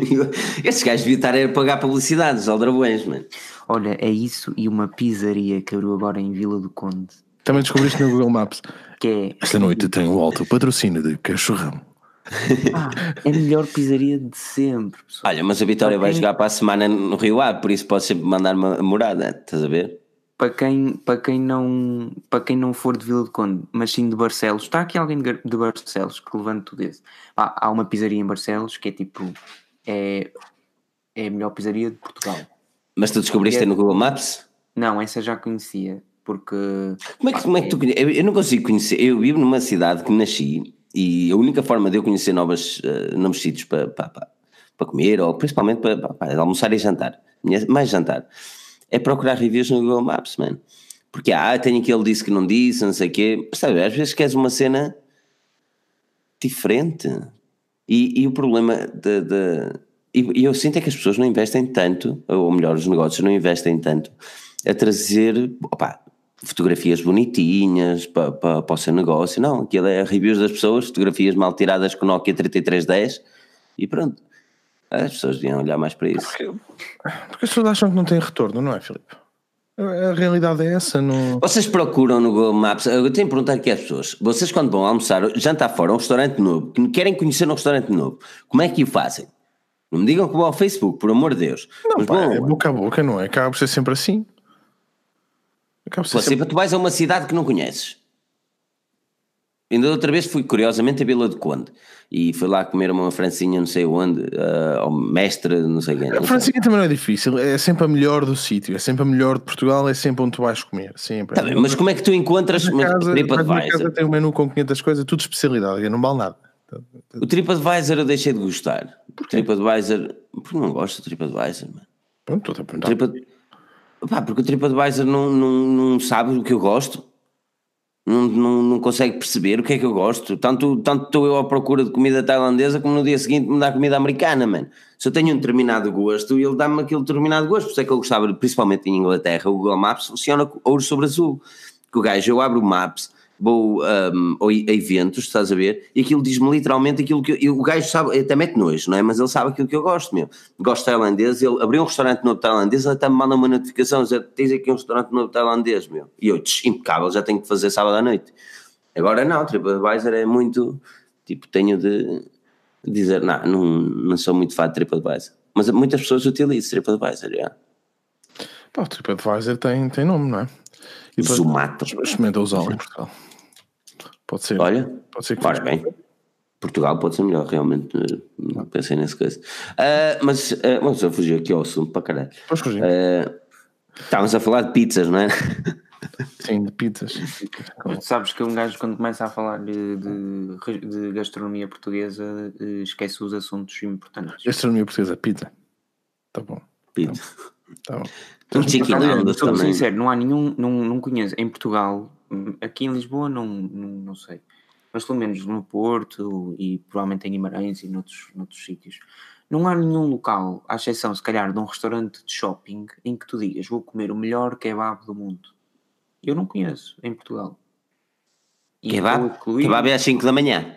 A: Esses gajos deviam estar a pagar publicidade, os aldrabões, mano.
C: Olha, é isso e uma pizzaria que abriu agora em Vila do Conde.
B: Também descobriste no Google Maps.
C: Que é...
B: Esta noite tem o alto patrocínio de cachorrão.
C: Ah, é a melhor pizzaria de sempre.
A: Pessoal. Olha, mas a Vitória vai jogar para a semana no Rio Ave, por isso pode sempre mandar uma morada, estás a ver?
C: Para quem, para quem, não, para quem não for de Vila do Conde, mas sim de Barcelos, está aqui alguém de Barcelos que levante tudo isso. Ah, há uma pizzaria em Barcelos que é tipo. É, é a melhor pizzaria de Portugal.
A: Mas tu descobriste é, no Google Maps?
C: Não, essa já conhecia, porque.
A: Como é que, como é que tu conheces? Eu, não consigo conhecer. Eu vivo numa cidade que nasci e a única forma de eu conhecer novas, uh, novos sítios para, para, para, para comer, ou principalmente para, para, para, almoçar e jantar, mais jantar, é procurar reviews no Google Maps, mano. Porque, ah, tem aquele disse que não disse, não sei o quê. Sabe, às vezes queres uma cena diferente. E, e o problema de, de e, eu sinto é que as pessoas não investem tanto, ou melhor, os negócios não investem tanto a trazer opa, fotografias bonitinhas para, para, para o seu negócio. Não, aquilo é reviews das pessoas, fotografias mal tiradas com Nokia 3310 e pronto. As pessoas deviam olhar mais para isso. Porque,
B: porque as pessoas acham que não tem retorno, não é, Filipe? A realidade é essa. Não...
A: Vocês procuram no Google Maps. Eu tenho que perguntar aqui às pessoas. Vocês, quando vão almoçar, jantar fora, um restaurante novo, que querem conhecer um restaurante novo, como é que o fazem? Não me digam que vão ao Facebook, por amor de Deus.
B: Não, Mas, pá, bom, é boca a boca, não é? Acaba por ser sempre assim.
A: Acaba por ser sempre... tu vais a uma cidade que não conheces. Ainda outra vez fui curiosamente a Vila do Conde e fui lá comer uma francinha não sei onde, uh, ao mestre, não sei quem.
B: a francinha também não é difícil, é sempre a melhor do sítio, é sempre a melhor de Portugal, é sempre onde tu vais comer, sempre.
A: Tá bem, mas como é que tu encontras
B: na casa, TripAdvisor? casa tem um menu com 500 coisas, tudo especialidade, não vale nada.
A: O TripAdvisor eu deixei de gostar. Porquê? TripAdvisor, porque não gosto do TripAdvisor, mano.
B: Pronto, estou a perguntar.
A: Trip, pá, porque o TripAdvisor não, não, não sabe o que eu gosto não, não, não consegue perceber o que é que eu gosto. Tanto, tanto estou eu à procura de comida tailandesa como no dia seguinte me dá comida americana, mano. Se eu tenho um determinado gosto, ele dá-me aquele determinado gosto. Por isso é que eu gostava, principalmente em Inglaterra, o Google Maps funciona ouro sobre azul. Que o gajo, eu abro o Maps vou um, a eventos, estás a ver? E aquilo diz-me literalmente aquilo que eu, o gajo sabe, até mete nojo, não é? Mas ele sabe aquilo que eu gosto, meu. Gosto tailandês, ele abriu um restaurante novo tailandês, ele até me manda uma notificação, dizer, tens aqui um restaurante novo tailandês, meu. E eu, tch, impecável, já tenho que fazer sábado à noite. Agora não, TripAdvisor é muito, tipo, tenho de dizer, não, não, não sou muito fã de TripAdvisor. Mas muitas pessoas utilizam TripAdvisor, já.
B: Pá, o TripAdvisor tem, tem nome, não é?
A: E Zumato.
B: Experimenta usá-lo em Portugal. Pode ser.
A: Olha,
B: pode ser
A: que faz bem. Portugal pode ser melhor, realmente. Não pensei nessa coisa. Uh, mas, uh, vamos a fugir aqui ao assunto para caralho.
B: Podes fugir.
A: Uh, estávamos a falar de pizzas, não é?
B: Sim, de pizzas.
C: Sabes que um gajo, quando começa a falar de, de, de gastronomia portuguesa, eh, esquece os assuntos importantes.
B: Gastronomia portuguesa, pizza. Tá bom.
A: Pizza.
B: Tá bom.
A: Um chicken
C: Sou sincero, não há nenhum, não, não conheço. Em Portugal, aqui em Lisboa, não, não, não sei. Mas pelo menos no Porto e provavelmente em Guimarães e noutros, noutros sítios. Não há nenhum local, à exceção se calhar de um restaurante de shopping, em que tu digas vou comer o melhor kebab do mundo. Eu não conheço em Portugal.
A: E kebab? Incluir... Kebab é às 5 da manhã.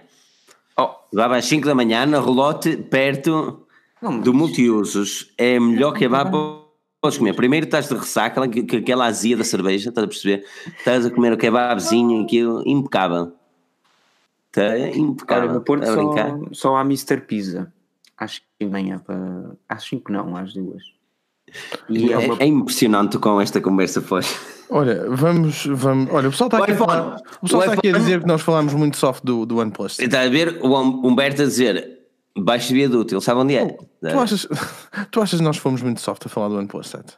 A: Oh. Kebab é às 5 da manhã, na Rolote, perto não, do Multiusos. É melhor kebab podes comer. Primeiro estás de ressaca, aquela azia da cerveja, estás a perceber? Estás a comer o kebabzinho, aquilo, impecável. Está impecável.
C: Olha, no Porto só, só há Mr. Pizza. Acho que ganha para. Acho que não, às duas.
A: E é, é, uma... é impressionante com esta conversa foi.
B: Olha, vamos, vamos. Olha, o pessoal está aqui, falar, o pessoal o está aqui a dizer que nós falámos muito soft do, do OnePlus.
A: Está a ver o Humberto a dizer baixo viaduto, ele sabe onde é.
B: Tu achas, tu achas que nós fomos muito soft a falar do OnePlus 7?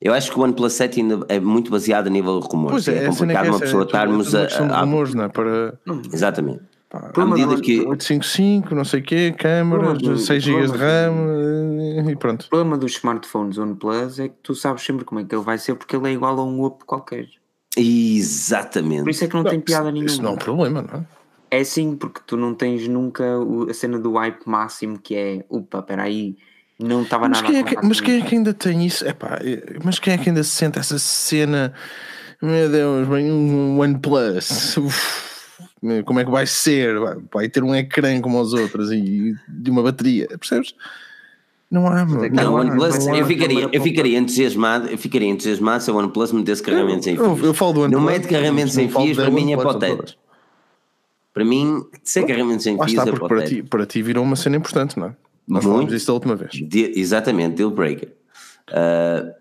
A: Eu acho que o OnePlus 7 ainda é muito baseado a nível de rumores. Pois é, é complicado uma pessoa é, estarmos a.
B: a, rumores, não é? Para...
A: Exatamente.
B: Pá, à medida que. 855, não sei o quê, câmaras, 6 GB de RAM e pronto.
C: O problema dos smartphones OnePlus é que tu sabes sempre como é que ele vai ser porque ele é igual a um Oppo qualquer.
A: Exatamente.
C: Por isso é que não, não tem piada nenhuma.
B: Isso não é um problema, não é?
C: É sim, porque tu não tens nunca a cena do hype máximo que é, opa, peraí, não estava nada
B: quem é que, Mas quem é que ainda tem isso? Epá, mas quem é que ainda sente essa cena? Meu Deus, bem, um OnePlus. como é que vai ser? Vai ter um ecrã como os outros e de uma bateria, percebes? Não há,
A: Não, não, OnePlus, não há, eu, ficaria, eu ficaria entusiasmado, eu ficaria entusiasmado se o OnePlus metesse carregamento sem fios.
B: Eu, eu falo do OnePlus.
A: Não mete carregamento sem fios, para mim é potente. Para mim, ser carregamento sem fios é potente.
B: Para ti, para ti virou uma cena importante, não é? Nós Muito, falamos disso da última vez.
A: De, exatamente, deal breaker. Uh,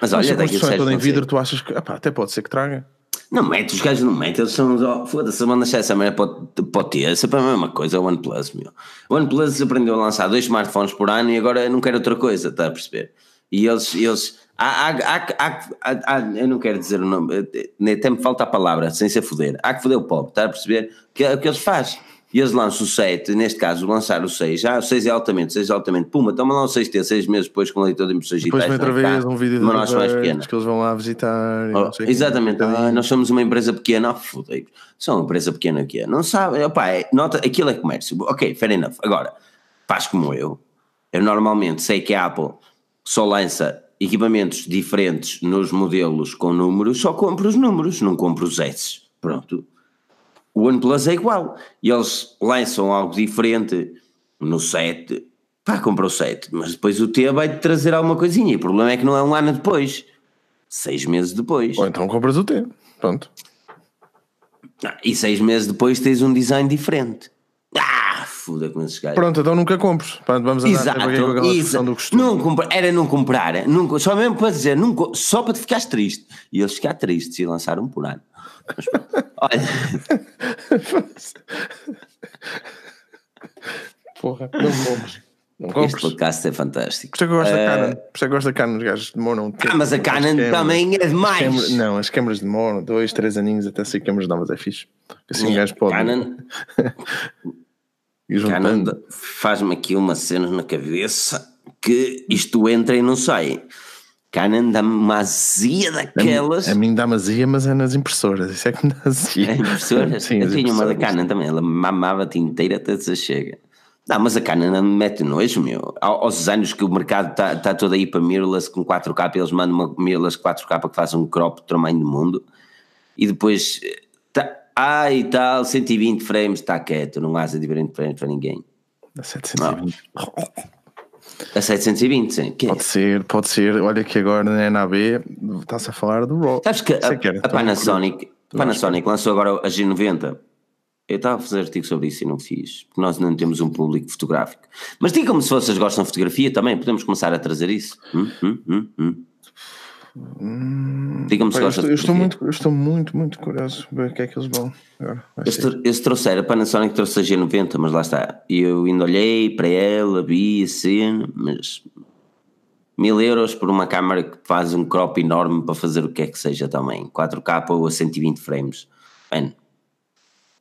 A: mas olha,
B: daqui a toda em vidro, tu achas que epá, até pode ser que traga?
A: Não mete, os gajos não metem, eles são. Oh, Foda-se, manda deixar essa merda pode ter. Essa é a mesma coisa, o OnePlus, meu. O OnePlus aprendeu a lançar dois smartphones por ano e agora não quer outra coisa, está a perceber? E eles. eles há, há, há, há, eu não quero dizer o nome, até me falta a palavra, sem ser foder. Há que foder o pobre, está a perceber? Que é o que eles fazem e eles lançam o 7, neste caso lançar o 6, já o 6 é altamente, o 6 é altamente, puma, toma lá o 6T, 6 meses depois com leitor de impressões
B: digitais. Depois outra vez um vídeo de
A: mais pequena.
B: que eles vão lá visitar.
A: Oh, exatamente, ah, nós somos uma empresa pequena, oh, fudei, são uma empresa pequena que é, não sabe, opa, é, nota, aquilo é comércio, ok, fair enough, agora, faz como eu, eu normalmente sei que a Apple só lança equipamentos diferentes nos modelos com números, só compro os números, não compro os S, pronto o OnePlus é igual. E eles lançam algo diferente no 7. Pá, compra o 7, mas depois o T vai trazer alguma coisinha. E o problema é que não é um ano depois, seis meses depois.
B: Ou então compras o T, pronto.
A: Ah, e seis meses depois tens um design diferente. Ah, foda com esses gajos.
B: Pronto, então nunca compres. Vamos andar
A: exato, com aquela exato. do costume. Não compra, era não comprar, nunca, só mesmo para dizer, nunca, só para te ficares triste. E eles ficar tristes e lançaram por ano. Olha.
B: Porra, não compres. Não
A: este podcast é fantástico.
B: Por isso é que eu gosto uh, da Canon. Por isso é que eu gosto da Canon, os gajos demoram
A: Ah, mas a Canon também é demais. As
B: não, as câmeras demoram dois, três aninhos até ser câmeras novas, é fixe. Assim o gajo pode.
A: Canon. Canon faz-me aqui uma cena na cabeça que isto entra e não sai. Canon dá-me uma azia daquelas.
B: A, a mim dá-me azia, mas é nas impressoras. Isso é que me dá azia.
A: É impressoras? Sim, eu tinha uma da Canon também, ela mamava-te inteira até se chega. Não, mas a Canon não me mete nojo, meu. Aos anos que o mercado está tá todo aí para mirrorless com 4K, eles mandam uma mirrorless 4K que faz um crop do tamanho do mundo e depois. Ai ah, tal, 120 frames, está quieto, não há 120 frames para ninguém.
B: A 720. Não.
A: A 720, sim.
B: Que pode é? ser, pode ser. Olha que agora na NAB está-se a falar do RAW.
A: Sabes que a, que a Panasonic, a Panasonic lançou agora a G90. Eu estava a fazer artigo sobre isso e não fiz, porque nós não temos um público fotográfico. Mas digam-me se vocês gostam de fotografia também, podemos começar a trazer isso. Hum, hum, hum, hum.
B: Hum, Diga-me se gosta eu, estou muito, eu estou muito, muito curioso ver o que é que eles vão agora.
A: Eu, se trouxer a Panasonic trouxe a G90, mas lá está. Eu ainda olhei para ela, vi a cena, mas mil euros por uma câmera que faz um crop enorme para fazer o que é que seja também. 4K ou a 120 frames. Bem,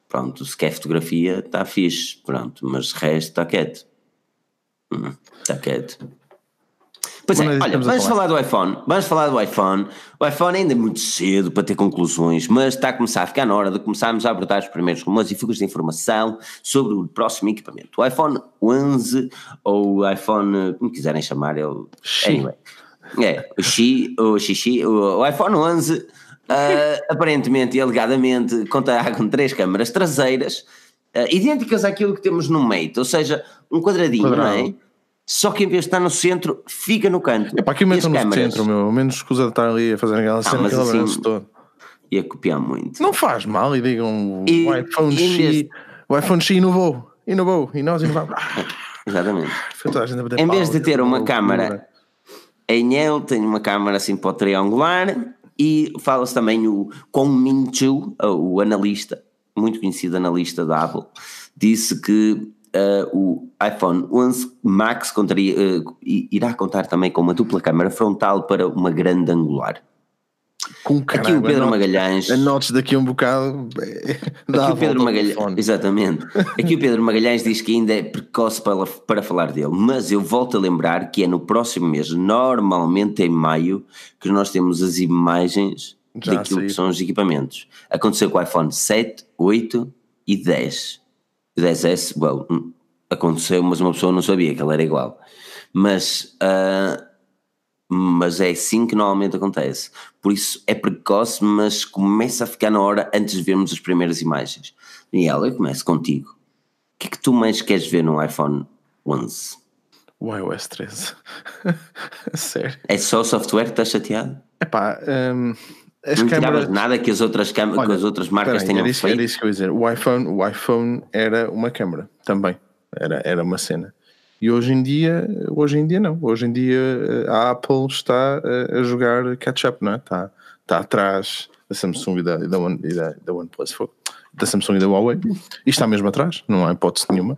A: pronto, se quer fotografia, está fixe, pronto, mas o resto está quieto. Hum, está quieto. Pois é, olha, vamos falar. do iPhone. Vamos falar do iPhone. O iPhone ainda é muito cedo para ter conclusões, mas está a começar a ficar na hora de começarmos a abordar os primeiros rumores e fugas de informação sobre o próximo equipamento. O iPhone 11 ou o iPhone, como quiserem chamar, ele. Anyway. É, o Xi, o Xixi, o, o iPhone 11, uh, aparentemente e alegadamente, contará com três câmaras traseiras uh, idênticas àquilo que temos no Mate, ou seja, um quadradinho, Quadrado. não é? Só que em vez de estar no centro, fica no canto.
B: É para aqui metam no centro, meu. Menos escusa de estar ali a fazer aquela ah, cena, aquele assim, todo.
A: Ia copiar muito.
B: Não faz mal e digam e, o iPhone X o iPhone X inovou, inovou, e nós inovamos.
A: Exatamente. Em vez de ter uma câmara em ele, tem uma câmara assim para o triangular e fala-se também o Kong Min Chu, o analista, muito conhecido analista da Apple, disse que uh, o iPhone 11 Max contaria, uh, irá contar também com uma dupla câmara frontal para uma grande angular.
B: Com caramba,
A: aqui o Pedro Magalhães.
B: Anotes daqui um bocado. É,
A: aqui o Pedro Magalhães. Exatamente. Aqui o Pedro Magalhães diz que ainda é precoce para, para falar dele, mas eu volto a lembrar que é no próximo mês, normalmente em maio, que nós temos as imagens Já daquilo que são os equipamentos. Aconteceu com o iPhone 7, 8 e 10. O 10S, well, hum, aconteceu, mas uma pessoa não sabia que ele era igual. Mas. Uh, mas é assim que normalmente acontece. Por isso é precoce, mas começa a ficar na hora antes de vermos as primeiras imagens. Daniel, eu começo contigo. O que é que tu mais queres ver no iPhone 11?
B: O iOS 13. Sério.
A: É só o software que estás chateado?
B: Epá, um,
A: as não câmaras... nada que as outras, câmaras, que as outras marcas tenham
B: era isso,
A: feito?
B: Era isso que eu ia dizer. O iPhone, o iPhone era uma câmara também. Era, era uma cena. E hoje em dia, hoje em dia não. Hoje em dia eh, a Apple está a, jogar catch-up, não é? Está, está atrás da Samsung e da, da, One, e da, da OnePlus, da Samsung e da Huawei. E está mesmo atrás, não há hipótese nenhuma.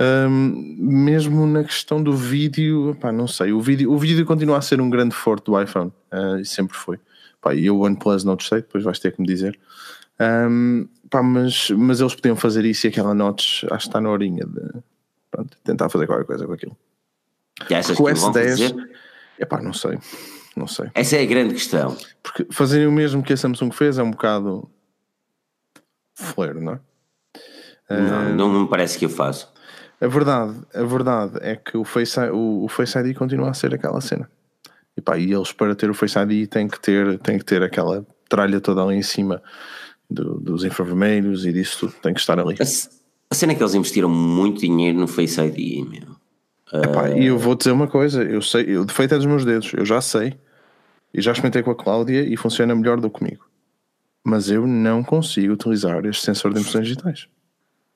B: Um, mesmo na questão do vídeo, pá, não sei, o vídeo, o vídeo continua a ser um grande forte do iPhone, uh, e sempre foi. Pá, e o OnePlus não testei, depois vais ter que me dizer. Um, pá, mas, mas eles podiam fazer isso e aquela notch acho que está na horinha de, pronto, tentar fazer qualquer coisa com aquilo.
A: E achas com que S10, fazer?
B: Epá, não sei, não sei.
A: Essa é a grande questão.
B: Porque fazerem o mesmo que a Samsung fez é um bocado fleiro, não é?
A: Não, uh, não me parece que eu faço.
B: A verdade, a verdade é que o Face, o, o Face ID continua a ser aquela cena. E, pá, e eles para ter o Face ID têm que ter, têm que ter aquela tralha toda ali em cima do, dos infravermelhos e disso tudo, tem que estar ali.
A: A cena é que eles investiram muito dinheiro no Face ID, meu.
B: Epá, uh... E eu vou dizer uma coisa, eu sei, o defeito é dos meus dedos, eu já sei. E já experimentei com a Cláudia e funciona melhor do que comigo. Mas eu não consigo utilizar este sensor de impressões digitais.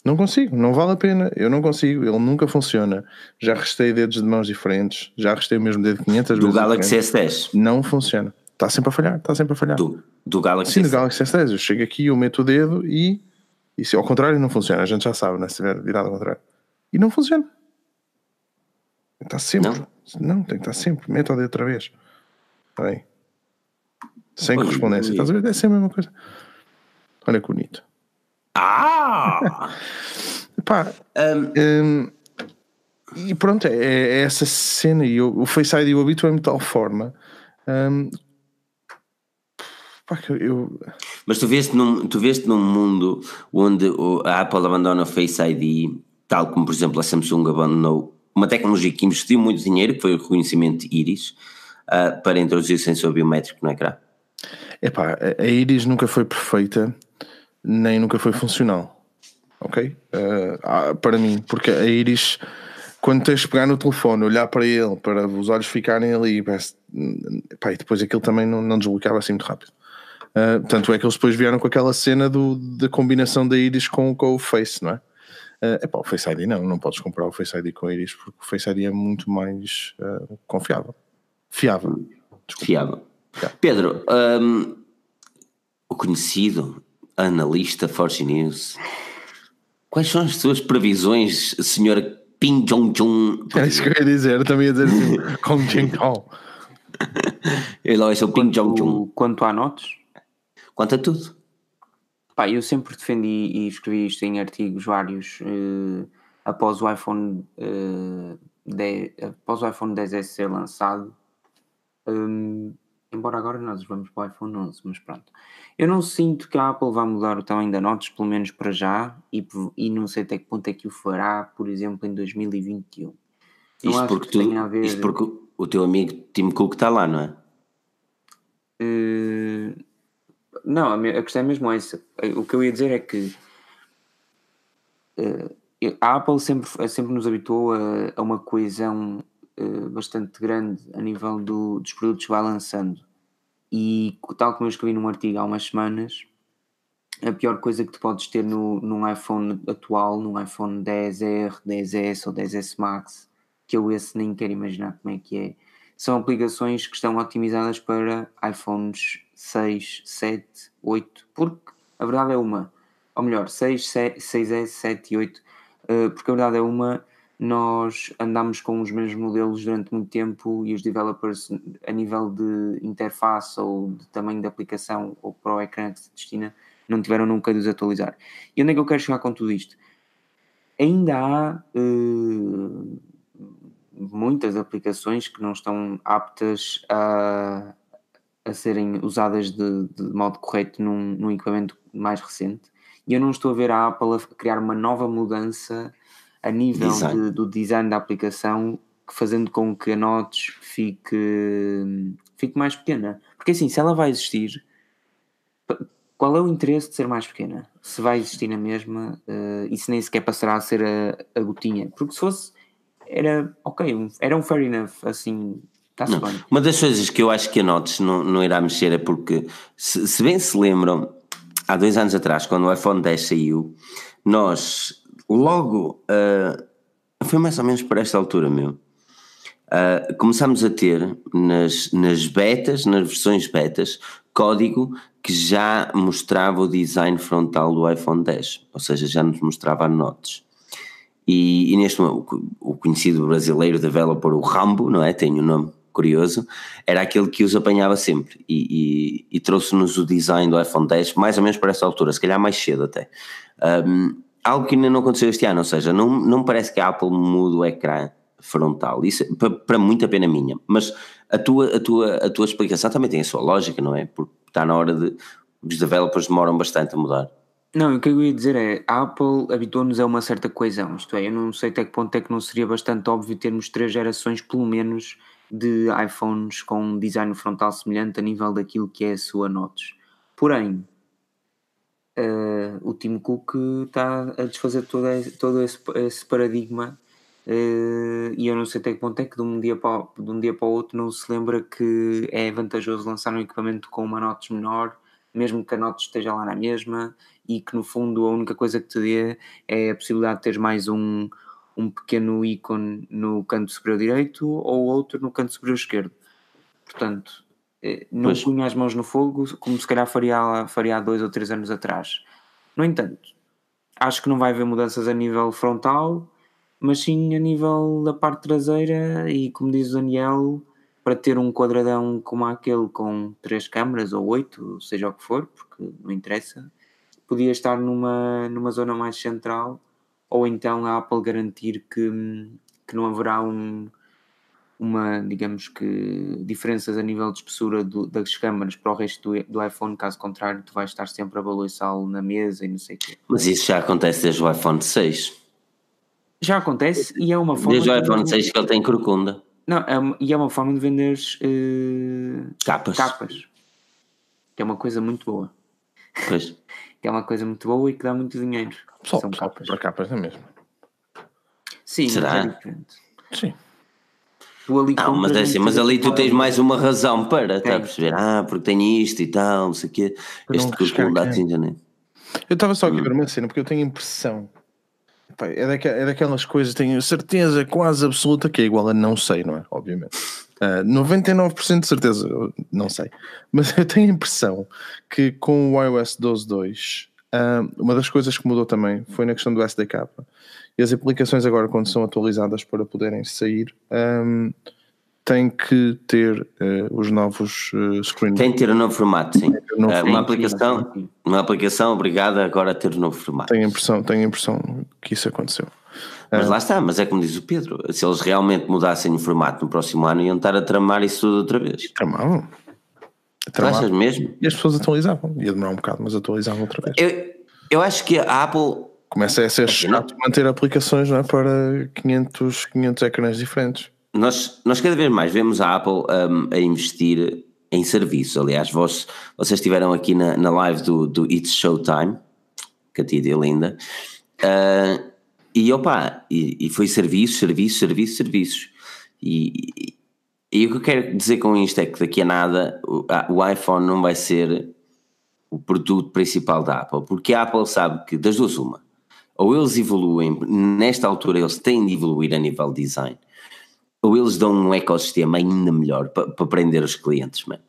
B: Não consigo, não vale a pena. Eu não consigo, ele nunca funciona. Já restei dedos de mãos diferentes, já restei o mesmo dedo 500
A: do
B: vezes.
A: Do Galaxy S10.
B: Não funciona. Está sempre a falhar, está sempre a falhar.
A: Do, do Galaxy
B: Sim, S10. do Galaxy S10. Eu chego aqui, eu meto o dedo e e se ao contrário não funciona, a gente já sabe, né? se estiver virado ao contrário. E não funciona. Está sempre. Não. não, tem que estar sempre. Meta o dedo outra vez. Está Sem correspondência. Estás a ver? É sempre a mesma coisa. Olha que bonito.
A: Ah!
B: Pá. Um... Um, e pronto, é, é, essa cena. E eu, o Face ID eu habituei-me de tal forma um, eu...
A: Mas tu veste, num, tu veste num mundo onde a Apple abandona o Face ID, tal como, por exemplo, a Samsung abandonou uma tecnologia que investiu muito dinheiro, que foi o reconhecimento íris, uh, para introduzir sensor biométrico no ecrã?
B: Epá, a íris nunca foi perfeita, nem nunca foi funcional. Ok? Uh, para mim, porque a íris, quando tens de pegar no telefone, olhar para ele, para os olhos ficarem ali, parece, epá, e depois aquilo também não, não desbloqueava assim muito rápido. Uh, tanto é que eles depois vieram com aquela cena do, da combinação da Iris com, com o Face, não é? Uh, epá, o Face ID não, não podes comprar o Face ID com a Iris porque o Face ID é muito mais uh, confiável. Fiável.
A: Desculpa. Fiável. Pedro, um, o conhecido analista Forge News, quais são as suas previsões, senhora Ping Jong Jong?
B: É isso que eu ia dizer, eu também ia dizer assim, com Jing Kong.
A: Ele é o Ping Jong Jong.
C: Quanto há notas?
A: Quanto a tudo.
C: Pá, eu sempre defendi e escrevi isto em artigos vários uh, após o iPhone uh, eh, 10, após o iPhone 10S ser lançado. Um, embora agora nós vamos para o iPhone 11, mas pronto. Eu não sinto que a Apple vá mudar o tamanho da notas, pelo menos para já, e, e não sei até que ponto é que o fará, por exemplo, em 2021.
A: Isto porque, tu, ver... isto porque o teu amigo Tim Cook está lá, não é?
C: Uh, não, a, questão é mesmo essa. O que eu ia dizer é que uh, a Apple sempre, sempre nos habituou a, a uma coesão uh, bastante grande a nível do, dos produtos que vai lançando. E tal como eu escrevi num artigo há umas semanas, a pior coisa que tu podes ter no, num iPhone atual, num iPhone 10R, 10S ou 10S Max, que eu esse nem quero imaginar como é que é, são aplicações que estão otimizadas para iPhones 6, 7, 8, porque a verdade é uma, ou melhor, 6, 7, 6S, 7 e 8, uh, porque a verdade é uma, nós andamos com os mesmos modelos durante muito tempo e os developers, a nível de interface ou de tamanho da aplicação ou para o ecrã que se destina, não tiveram nunca de os atualizar. E onde é que eu quero chegar com tudo isto? Ainda há uh, muitas aplicações que não estão aptas a, a serem usadas de, de modo correto num, num equipamento mais recente. E eu não estou a ver a Apple a criar uma nova mudança a nível design. De, do design da aplicação, fazendo com que a Notes fique, fique mais pequena. Porque assim, se ela vai existir, qual é o interesse de ser mais pequena? Se vai existir na mesma uh, e se nem sequer passará a ser a, a gotinha? Porque se fosse, era ok, era um fair enough, assim, está-se bem.
A: Uma das coisas que eu acho que a Notes não, não irá mexer é porque, se, se bem se lembram, há dois anos atrás, quando o iPhone 10 saiu, nós logo, uh, foi mais ou menos por esta altura mesmo, uh, começámos a ter nas, nas betas, nas versões betas, código que já mostrava o design frontal do iPhone 10, ou seja, já nos mostrava a notes. E, e neste momento, o conhecido brasileiro developer, o Rambo, não é? Tem um nome curioso, era aquele que os apanhava sempre e, e, e trouxe-nos o design do iPhone 10 mais ou menos para essa altura, se calhar mais cedo até. Um, algo que ainda não aconteceu este ano, ou seja, não, não parece que a Apple mude o ecrã frontal, isso é para, muita pena minha, mas a tua, a, tua, a tua explicação também tem a sua lógica, não é? Porque está na hora de. Os developers demoram bastante a mudar.
C: Não, o que eu ia dizer é, a Apple habituou-nos a uma certa coesão, isto é, eu não sei até que ponto é que não seria bastante óbvio termos três gerações, pelo menos, de iPhones com um design frontal semelhante a nível daquilo que é a sua Notes. Porém, uh, o Tim Cook está a desfazer todo, todo esse, esse paradigma uh, e eu não sei até que ponto é que de um, dia para, de um dia para o outro não se lembra que é vantajoso lançar um equipamento com uma notas menor, mesmo que a nota esteja lá na mesma e que no fundo a única coisa que te dê é a possibilidade de teres mais um, um pequeno ícone no canto superior direito ou outro no canto superior esquerdo. Portanto, eh, não pois. punha as mãos no fogo como se calhar faria, faria há dois ou três anos atrás. No entanto, acho que não vai haver mudanças a nível frontal, mas sim a nível da parte traseira e como diz o Daniel, para ter um quadradão como aquele com três câmaras ou oito, seja o que for, porque não interessa, podia estar numa, numa zona mais central ou então a Apple garantir que, que não haverá um, uma, digamos que, diferenças a nível de espessura do, das câmaras para o resto do, do, iPhone, caso contrário, tu vais estar sempre a balançá-lo na mesa e não sei o quê.
A: Mas isso já acontece desde o iPhone 6.
C: Já acontece e é uma forma.
A: Desde o iPhone de... 6 que ele tem corcunda.
C: Não, é uma, e é uma forma de vender uh,
A: capas.
C: capas. Que é uma coisa muito boa.
A: Pois.
C: que é uma coisa muito boa e que dá muito dinheiro.
B: Só, São capas. para capas, não é mesmo?
C: Sim,
A: Será?
C: é diferente.
B: Sim.
A: Tu ali não, mas, é assim, mas ali tu tens mais uma razão para, está a perceber? Ah, porque tenho isto e tal, não sei o quê. Este currículo dá assim.
B: Eu estava só aqui a ver uma cena porque eu tenho a impressão. é, é daquelas coisas, tenho certeza quase absoluta que é igual a não sei, não é? Obviamente. Uh, ah, 99% de certeza, não sei. Mas eu tenho a impressão que com o iOS 12.2, uh, ah, uma das coisas que mudou também foi na questão do SDK. E as aplicações agora, quando são atualizadas para poderem sair, um, têm que ter uh, os novos uh, screens.
A: Tem que ter o um novo formato, sim. Um novo uh, uma, aplicação, uma aplicação obrigada agora a ter o um novo formato.
B: Tenho a impressão, tenho a impressão que isso aconteceu.
A: Mas lá está, mas é como diz o Pedro, se eles realmente mudassem o formato no próximo ano, iam estar a tramar isso tudo outra vez.
B: Tramavam.
A: Tramavam. Achas mesmo?
B: E as pessoas atualizavam. Ia demorar um bocado, mas atualizavam outra vez.
A: Eu, eu acho que a Apple
B: Começa a ser chato manter aplicações não é, para 500, 500 ecrãs diferentes.
A: Nós, nós cada vez mais vemos a Apple um, a investir em serviços. Aliás, vós, vocês estiveram aqui na, na live do, do It's Showtime, que a tia é linda, uh, e opa, e, e foi serviços, serviços, serviços, serviços. E, e, e, o que eu quero dizer com isto é que daqui a nada o, o iPhone não vai ser o produto principal da Apple, porque a Apple sabe que das duas uma, ou eles evoluem, nesta altura eles têm de evoluir a nível design, ou eles dão um ecossistema ainda melhor para, para prender os clientes, mano.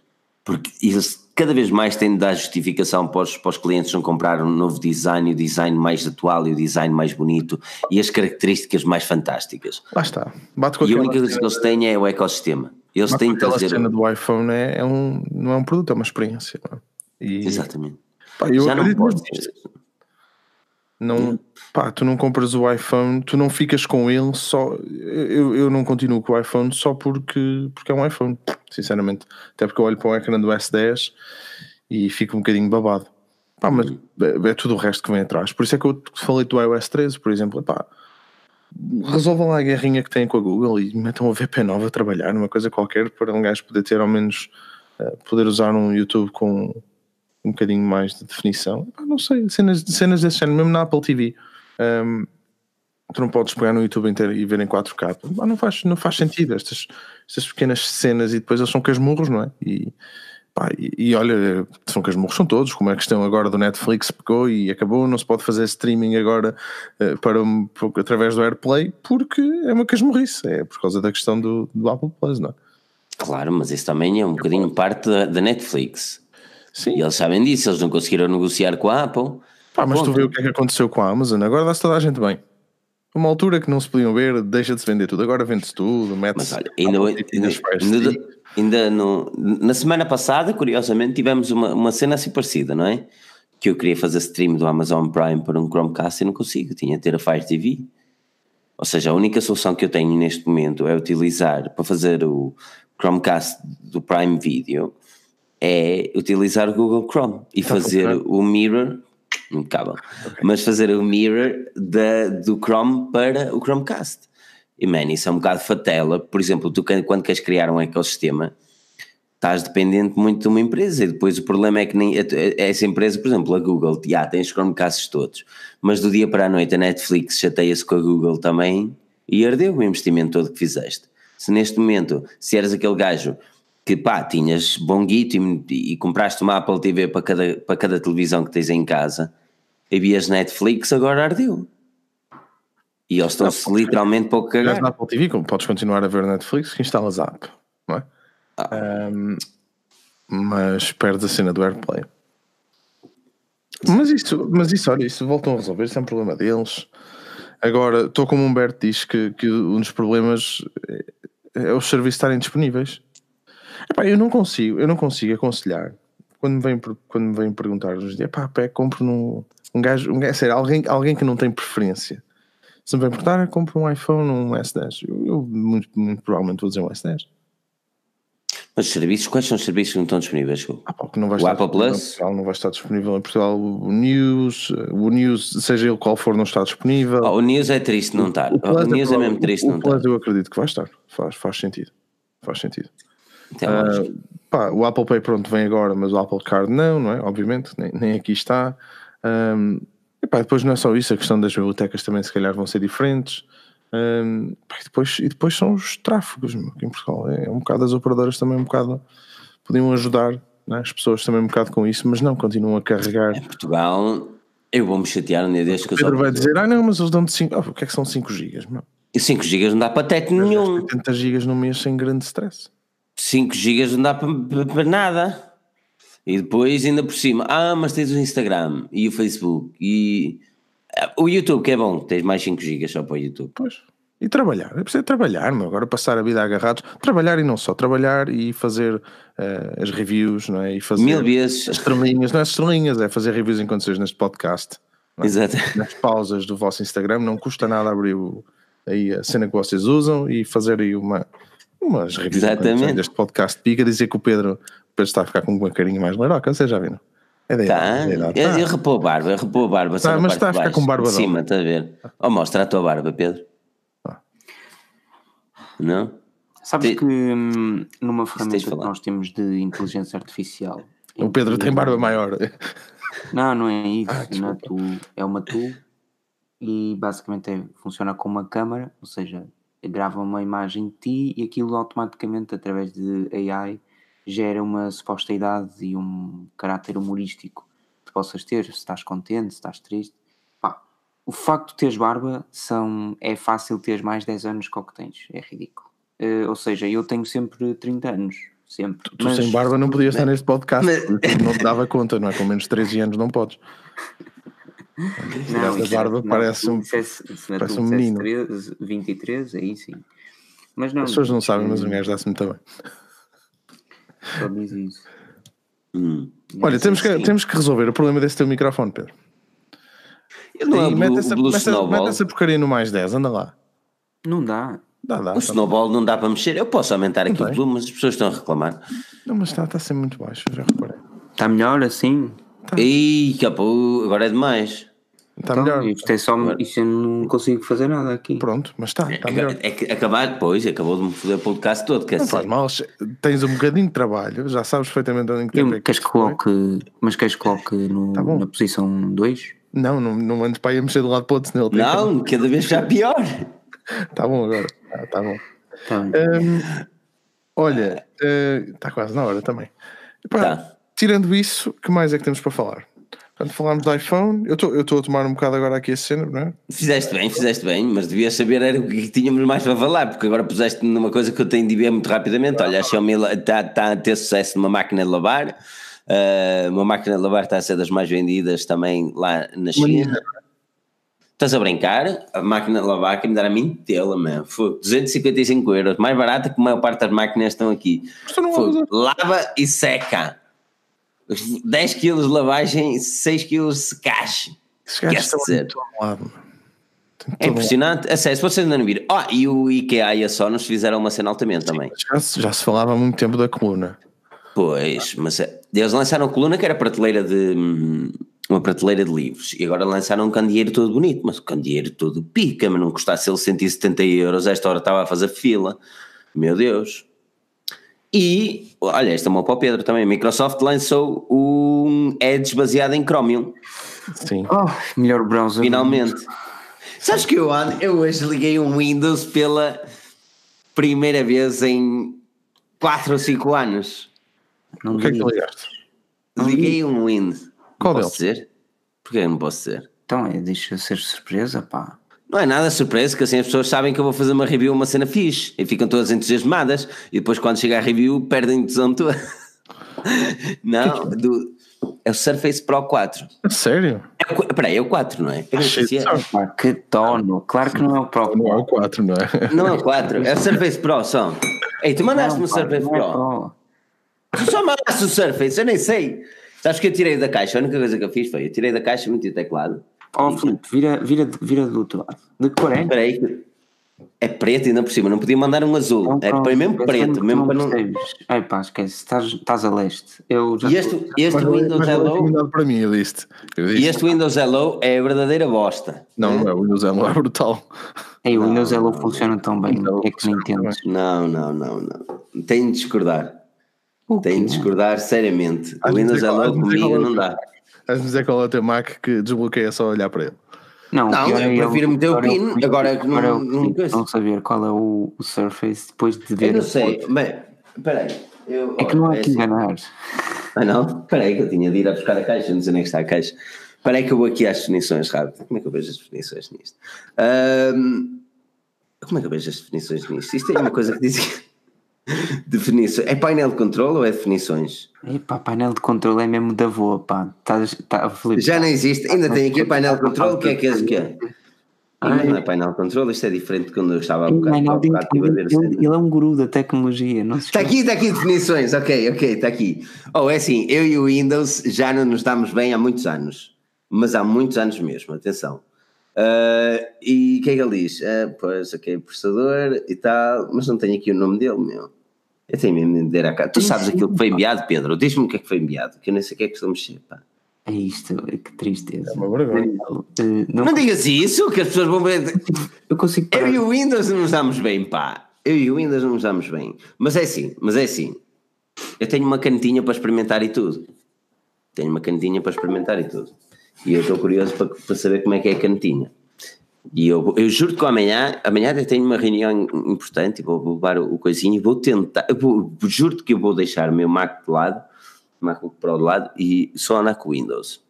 A: Porque eles cada vez mais têm de dar justificação para os, para os clientes não comprar um novo design, o design mais atual e o design mais bonito e as características mais fantásticas.
B: Lá está. Bate com
A: e a única coisa que eles têm é o ecossistema. Eles têm
B: de trazer. A cena do iPhone é, é, um, não é um produto, é uma experiência.
A: E,
B: Exatamente. Pá, eu Já não posso não, pá, tu não compras o iPhone, tu não ficas com ele só. Eu, eu não continuo com o iPhone só porque, porque é um iPhone, sinceramente. Até porque eu olho para o ecrã do S10 e fico um bocadinho babado. Pá, mas é, é tudo o resto que vem atrás. Por isso é que eu falei do iOS 13, por exemplo. Pá, resolvam lá a guerrinha que têm com a Google e metam a VP nova a trabalhar numa coisa qualquer para um gajo poder ter ao menos uh, poder usar um YouTube com um bocadinho mais de definição. Ah, não sei, cenas, cenas desse género, mesmo na Apple TV. Um, tu não podes pegar no YouTube inteiro e ver em 4K. Ah, não, faz, não faz sentido estas, estas pequenas cenas e depois eles são casmurros, não é? E, pá, e, e, olha, são casmurros, são todos, como é a questão agora do Netflix pegou e acabou, não se pode fazer streaming agora uh, para, através do AirPlay porque é uma casmurrice, é por causa da questão do, do Apple Plus, não é?
A: Claro, mas isso também é um bocadinho parte da, da Netflix. Sim. E eles sabem disso, eles não conseguiram negociar com a Apple.
B: Pá, mas tu vê o que é que aconteceu com a Amazon, agora dá-se toda a gente bem. Uma altura que não se podiam ver, deixa de se vender tudo, agora vende-se tudo, mete-se.
A: Ainda, ainda, ainda, ainda no, na semana passada, curiosamente, tivemos uma, uma cena assim parecida, não é? Que eu queria fazer stream do Amazon Prime para um Chromecast e não consigo, tinha de ter a Fire TV. Ou seja, a única solução que eu tenho neste momento é utilizar para fazer o Chromecast do Prime Video é utilizar o Google Chrome e fazer o mirror, impecável, okay. mas fazer o mirror da, do Chrome para o Chromecast. E man, isso é um bocado fatela. Por exemplo, tu quando queres criar um ecossistema, estás dependente muito de uma empresa e depois o problema é que nem essa empresa, por exemplo, a Google, já tem os Chromecasts todos, mas do dia para a noite a Netflix chateia-se com a Google também e ardeu o investimento todo que fizeste. Se neste momento, se eres aquele gajo que pá, tinhas bom guito e, e, compraste uma Apple TV para cada, para cada televisão que tens em casa, e vias Netflix, agora ardeu. E eles estão-se literalmente pouco cagar.
B: na Apple TV, como podes continuar a ver Netflix, que instalas a app, não é? Ah. Um, mas perdes a cena do AirPlay. Mas isso, mas isso, olha, isso voltam a resolver, isso é um problema deles. Agora, estou como o Humberto diz que, que um dos problemas é, é os serviços estarem disponíveis. Epá, eu não consigo, eu não consigo aconselhar quando me vêm, quando me vêm perguntar hoje em dia, pá, pé, compro num, um gajo, um gajo sério, alguém, alguém que não tem preferência. Se me vem perguntar, compro um iPhone um S10. Eu, eu muito, muito, provavelmente vou dizer um S10.
A: Mas os serviços, quais são os serviços que não estão disponíveis?
B: Ah, pá, não vai
A: o Apple Plus?
B: Portugal, não vai estar disponível em Portugal. O News, o News, seja ele qual for, não está disponível.
A: Oh, o News é triste não estar. O, o, o News é, é mesmo triste o, não estar.
B: eu acredito que vai estar. Faz, faz sentido. Faz sentido. Uh, pá, o Apple Pay pronto vem agora, mas o Apple Card não, não é? Obviamente, nem, nem aqui está. Um, e pá, depois não é só isso, a questão das bibliotecas também se calhar vão ser diferentes. Um, pá, e, depois, e depois são os tráfegos aqui em Portugal. É, é, um bocado as operadoras também um bocado podiam ajudar é? as pessoas também um bocado com isso, mas não, continuam a carregar.
A: Em Portugal, eu vou-me chatear um dia destes
B: que Pedro vai dizer, ah não, mas eles dão-te 5, oh, o que é que são 5 gigas?
A: E 5 gigas não dá para teto nenhum.
B: 80 gigas no mês sem grande stress.
A: 5 GB não dá para, nada. E depois ainda por cima, ah, mas tens o Instagram e o Facebook e o YouTube que é bom, tens mais 5 GB só para o YouTube.
B: Pois. E trabalhar, é preciso trabalhar, meu. agora passar a vida agarrados, trabalhar e não só, trabalhar e fazer uh, as reviews, não é? E fazer
A: Mil vezes.
B: As estrelinhas, não é as estrelinhas, é fazer reviews enquanto vocês neste podcast.
A: É? Exato.
B: Nas pausas do vosso Instagram, não custa nada abrir o, aí a cena que vocês usam e fazer aí uma, umas revisões deste podcast pica dizer que o Pedro, o Pedro está a ficar com uma carinha mais leiroca, vocês já viram?
A: É da tá. idade, Eu, tá. eu repou a barba, eu repou a barba.
B: Tá, mas está a ficar com barba
A: de cima, está a ver? Oh, mostra a tua barba, Pedro. Ah. Não?
C: Sabes Te... que hum, numa ferramenta que nós temos de inteligência artificial.
B: O Pedro tem barba maior.
C: Não, não é isso. Ah, não é, tu, é uma tool e basicamente é, funciona com uma câmara, ou seja, grava uma imagem de ti e aquilo automaticamente, através de AI, gera uma suposta idade e um caráter humorístico que possas ter, se estás contente, se estás triste. Pá, o facto de teres barba são, é fácil teres mais 10 anos que o que tens, é ridículo. Uh, ou seja, eu tenho sempre 30 anos, sempre.
B: Tu, mas, sem barba não podias estar neste podcast, mas, não te dava conta, não é? Com menos de 13 anos não podes.
C: Não, isso, barba não, parece um, dissesse, parece um menino. 13, 23, aí sim. Mas não,
B: As pessoas não sabem, mas o gajo dá-se muito bem.
C: Só diz isso.
B: Hum. Olha, temos que, temos que resolver o problema desse teu microfone, Pedro.
A: Eu não
B: mete, essa, mete, essa, mete essa porcaria no mais 10, anda lá.
C: Não dá.
B: Dá, dá,
A: o tá snowball bem. não dá para mexer. Eu posso aumentar aqui o volume, mas as pessoas estão a reclamar.
B: Não, mas está, está a ser muito baixo, já reparei.
C: Está melhor assim?
A: Tá. Ih, capô, agora é demais.
B: Está então, melhor.
C: Isto, é só, isto eu não consigo fazer nada aqui.
B: Pronto, mas está, está
A: é,
B: melhor.
A: É que acabar depois, acabou de me foder o podcast todo. Quer
B: não faz mal, tens um bocadinho de trabalho, já sabes perfeitamente onde é que
C: é queres que coloque, Mas queres que coloque no, tá na posição 2?
B: Não, não, não andes para ir mexer de lado para o outro, senão
A: Não, cada vez já pior.
B: Está bom agora, está tá bom. Tá um, olha, está uh, quase na hora também. Epá, tá. Tirando isso, que mais é que temos para falar? Quando falámos do iPhone, eu estou a tomar um bocado agora aqui a cena, não é?
A: Fizeste bem, fizeste bem, mas devias saber era o que tínhamos mais para falar, porque agora puseste numa coisa que eu tenho de ver muito rapidamente. Olha, a Xiaomi está tá a ter sucesso numa máquina de lavar, uh, uma máquina de lavar está a ser das mais vendidas também lá na China. Estás a brincar? A máquina de lavar que me dar a mim tela, man. Foi 255 euros, mais barata que a maior parte das máquinas estão aqui. Foi, lava e seca. 10 kg de lavagem, 6 kg de secagem. Esquece dizer. É impressionante. A sério, se vocês ainda não viram. Ah, e o IKEA e a Sonos fizeram uma cena altamente também.
B: Já se, já se falava há muito tempo da coluna.
A: Pois, mas é, eles lançaram a coluna que era prateleira de. Hum, uma prateleira de livros e agora lançaram um candeeiro todo bonito, mas o candeeiro todo pica, mas não custasse ele 170 euros, esta hora estava a fazer fila. Meu Deus. E, olha, esta é uma para o Pedro também. A Microsoft lançou um Edge baseado em Chromium.
B: Sim.
C: Oh, melhor browser.
A: Finalmente. Sabes que eu, eu hoje liguei um Windows pela primeira vez em 4 ou 5 anos.
B: Não o que é que ligaste?
A: Liguei um Windows.
B: Qual
A: posso dizer? Porquê não posso dizer?
C: Então é, deixa ser surpresa, pá.
A: Não é nada surpresa, que assim as pessoas sabem que eu vou fazer uma review, uma cena fixe, e ficam todas entusiasmadas, e depois quando chega a review perdem tesão toda. não, do, é o Surface Pro 4.
B: Sério?
A: É, peraí, é o 4, não é?
C: é. que tono, claro que não é o Pro.
B: Não é o 4, não é?
A: Não é o 4, é o Surface Pro só. Ei, tu mandaste-me o Surface Pro. É Pro. Tu só mandaste o Surface, eu nem sei. Sabes que eu tirei da caixa, a única coisa que eu fiz foi, eu tirei da caixa, meti o teclado
C: Oh, Filipe, vira, vira, vira do outro lado. De cor é?
A: Espera aí. É preto ainda por cima, não podia mandar um azul. Não, é para mesmo preto, mesmo para não.
C: Ai pá, esquece, estás, estás a leste.
A: Eu já e este, este Windows Hello.
B: para mim, eu disse.
A: E este Windows Hello é a verdadeira bosta.
B: Não, é? o Windows Hello é brutal.
C: Ei, o Windows Hello funciona tão bem, então, é que não entendes.
A: Não, não, não, não. Tenho de discordar. Tenho de discordar seriamente. O Windows Hello comigo não dá.
B: Vais dizer qual é o teu Mac que desbloqueia só olhar para ele.
C: Não,
A: não eu, eu prefiro meter o PIN. Agora que não, não,
C: não, saber qual é o, o Surface depois de ver.
A: Eu não sei, bem, espera aí. Eu,
C: é que não há é que assim. enganar.
A: Ah não? Espera aí que eu tinha de ir a buscar a caixa, não sei nem que está a caixa. Espera aí que eu vou aqui às definições rápido. Como é que eu vejo as definições nisto? Um, como é que eu vejo as definições nisto? Isto é uma coisa que diz Definições. É painel de controle ou é definições?
C: Epá, painel de controle é mesmo da voa, pá. Tá, tá,
A: Felipe, Já não existe. Ainda tem aqui painel de controle. O que é que é que é? não é painel de controle, isto é diferente de quando eu estava a bocado,
C: a bocado a ver ele, ele é um guru da tecnologia, não
A: Está aqui, está aqui definições, ok, ok, está aqui. Oh, é assim, eu e o Windows já não nos damos bem há muitos anos, mas há muitos anos mesmo, atenção. Uh, e o que é que ele diz? Uh, pois, ok, processador e tal, mas não tenho aqui o nome dele, meu. Eu tenho mesmo de dizer a cara. Tu sabes aquilo que foi enviado, Pedro? Diz-me o que é que foi enviado, que eu nem sei o que é que estou a mexer, pá.
C: É isto, que tristeza. É
B: uma vergonha.
A: Não, não, não digas isso, que as pessoas vão ver.
C: Eu consigo.
A: Parar. Eu e o Windows não nos damos bem, pá. Eu e o Windows não nos damos bem. Mas é assim, mas é assim. Eu tenho uma cantinha para experimentar e tudo. Tenho uma cantinha para experimentar e tudo. E eu estou curioso para, para saber como é que é a cantinha. E eu, eu juro que amanhã, amanhã até tenho uma reunião importante vou, vou levar o, o coisinho e vou tentar, vou, juro que eu vou deixar o meu Mac de lado, MacBook Pro de lado e só andar com Windows.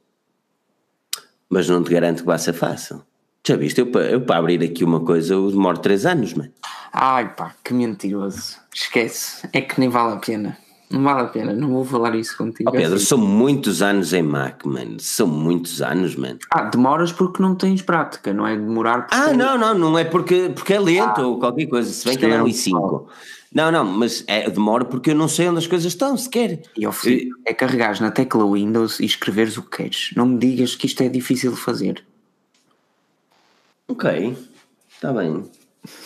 A: Mas não te garanto que vai ser fácil. Já viste? Eu, eu para abrir aqui uma coisa eu demoro 3 anos, mano.
C: Ai pá, que mentiroso. Esquece. É que nem vale a pena. Não vale a pena, não vou falar isso contigo.
A: Oh, Pedro, assim. são muitos anos em Mac, mano. São muitos anos, mano.
C: Ah, demoras porque não tens prática, não é demorar porque.
A: Ah, não, não, não é porque, porque é lento ah, ou qualquer coisa. Se bem que é ali 5. Não, não, mas é, demora porque eu não sei onde as coisas estão sequer.
C: E ao fim, é carregares na tecla Windows e escreveres o que queres. Não me digas que isto é difícil de fazer.
A: Ok, está bem.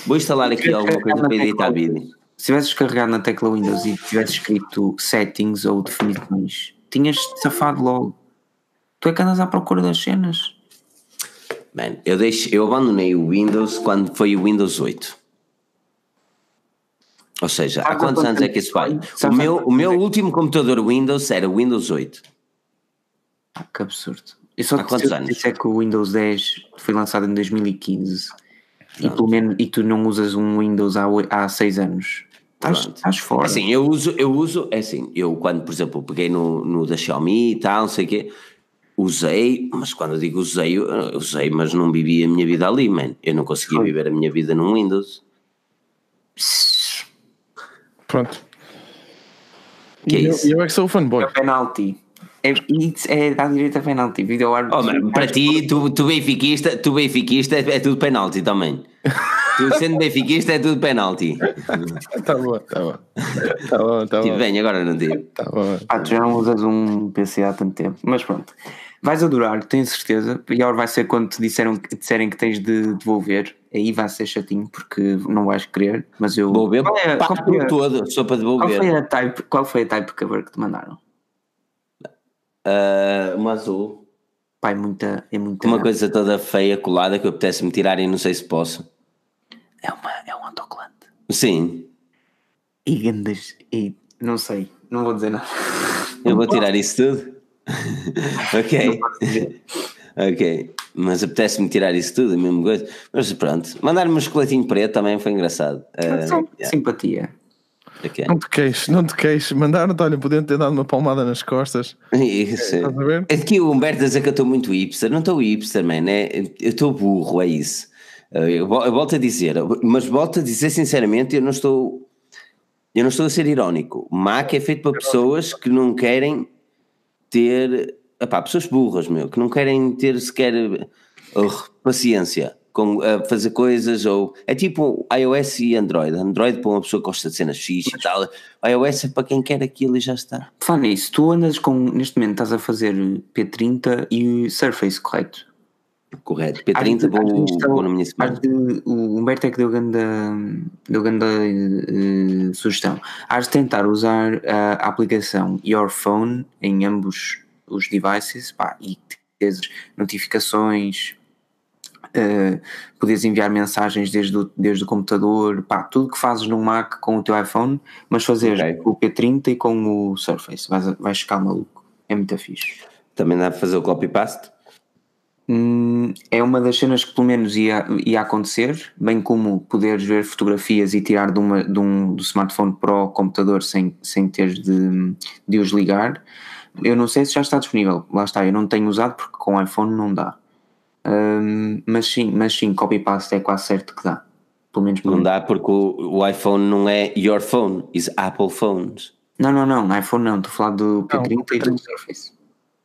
A: Vou instalar aqui alguma coisa para editar vídeo
C: se tivesses carregado na tecla Windows e tivesses escrito settings ou definições, tinhas safado logo. Tu é que andas à procura das cenas.
A: Man, eu, deixo, eu abandonei o Windows quando foi o Windows 8. Ou seja, há quantos anos é que isso vai? O meu, o meu último computador Windows era o Windows 8.
C: Ah, que absurdo. Eu só há quantos anos? Disse que o Windows 10 foi lançado em 2015 e, pelo menos, e tu não usas um Windows há, há 6 anos. Estás fora.
A: Assim, eu uso, eu uso, é assim, eu quando, por exemplo, peguei no, no da Xiaomi e tal, não sei o quê, usei, mas quando eu digo usei, eu usei, mas não vivi a minha vida ali, man. Eu não conseguia viver a minha vida num Windows.
B: Pronto. Que é isso? Eu, eu é que sou o fanboy. É
C: penalty. É, é dar direito a penalti. Video
A: oh, para ti, tu, tu benfiquista, tu benfiquista é, é tudo penalti também. Tu sendo benfiquista é tudo penalti.
B: Tá bom, tá bom. Tá bom, tá
A: bom. bem, agora não digo.
B: Tá bom.
C: Ah, tu já não usas um PC há tanto tempo. Mas pronto. Vais adorar, tenho certeza. E agora vai ser quando te disseram, disserem que tens de devolver. Aí vai ser chatinho porque não vais querer. Mas eu.
A: Devolver? Qual, é, qual foi a, todo, só para devolver.
C: Qual foi a type, qual foi a type cover que te mandaram?
A: Uh, uma azul.
C: Pai, muita, é muita.
A: Uma coisa toda feia, colada, que eu apetece-me tirar e não sei se posso.
C: É, uma, é um autocolante.
A: Sim.
C: E grandes. E não sei, não vou dizer nada.
A: Eu vou tirar isso tudo? ok. ok. Mas apetece-me tirar isso tudo, a mesma coisa. Mas pronto, mandar-me um chocolatinho preto também foi engraçado.
C: Uh, yeah. Simpatia.
B: Okay. Não te queixes, não te queixes. Mandaram-te, olha, podiam ter dado uma palmada nas costas.
A: Isso. É que o Humberto diz que eu estou muito hipster. Não estou hipster, man. É, eu estou burro, é isso. Eu volto a dizer, mas volto a dizer sinceramente, eu não estou. Eu não estou a ser irónico. Mac é feito para pessoas que não querem ter. Epá, pessoas burras, meu, que não querem ter sequer uh, paciência com a fazer coisas, ou é tipo iOS e Android. Android para uma pessoa que gosta de cenas fixe e tal. iOS é para quem quer aquilo e já está.
C: Fala nisso, tu andas com, neste momento estás a fazer P30 e Surface, correto?
A: Correto, P30 vou, vou na minha semana.
C: De, o Humberto é que deu grande, deu grande uh, sugestão. Hás de tentar usar a aplicação Your Phone em ambos os devices pá, e teres notificações, uh, podes enviar mensagens desde o, desde o computador, pá, tudo que fazes no Mac com o teu iPhone, mas fazer okay. o P30 e com o Surface, vais, vais ficar maluco. É muito fixe.
A: Também dá para fazer o copy-paste?
C: Hum, é uma das cenas que pelo menos ia, ia acontecer, bem como poderes ver fotografias e tirar de, uma, de um, do smartphone para o computador sem, sem teres de, de os ligar. Eu não sei se já está disponível, lá está, eu não tenho usado porque com iPhone não dá. Um, mas sim, mas sim, copy-paste é quase certo que dá. Pelo menos
A: não dá porque o, o, iPhone não é your phone, is Apple phones.
C: Não, não, não, iPhone não, estou a falar do P30 e do Surface.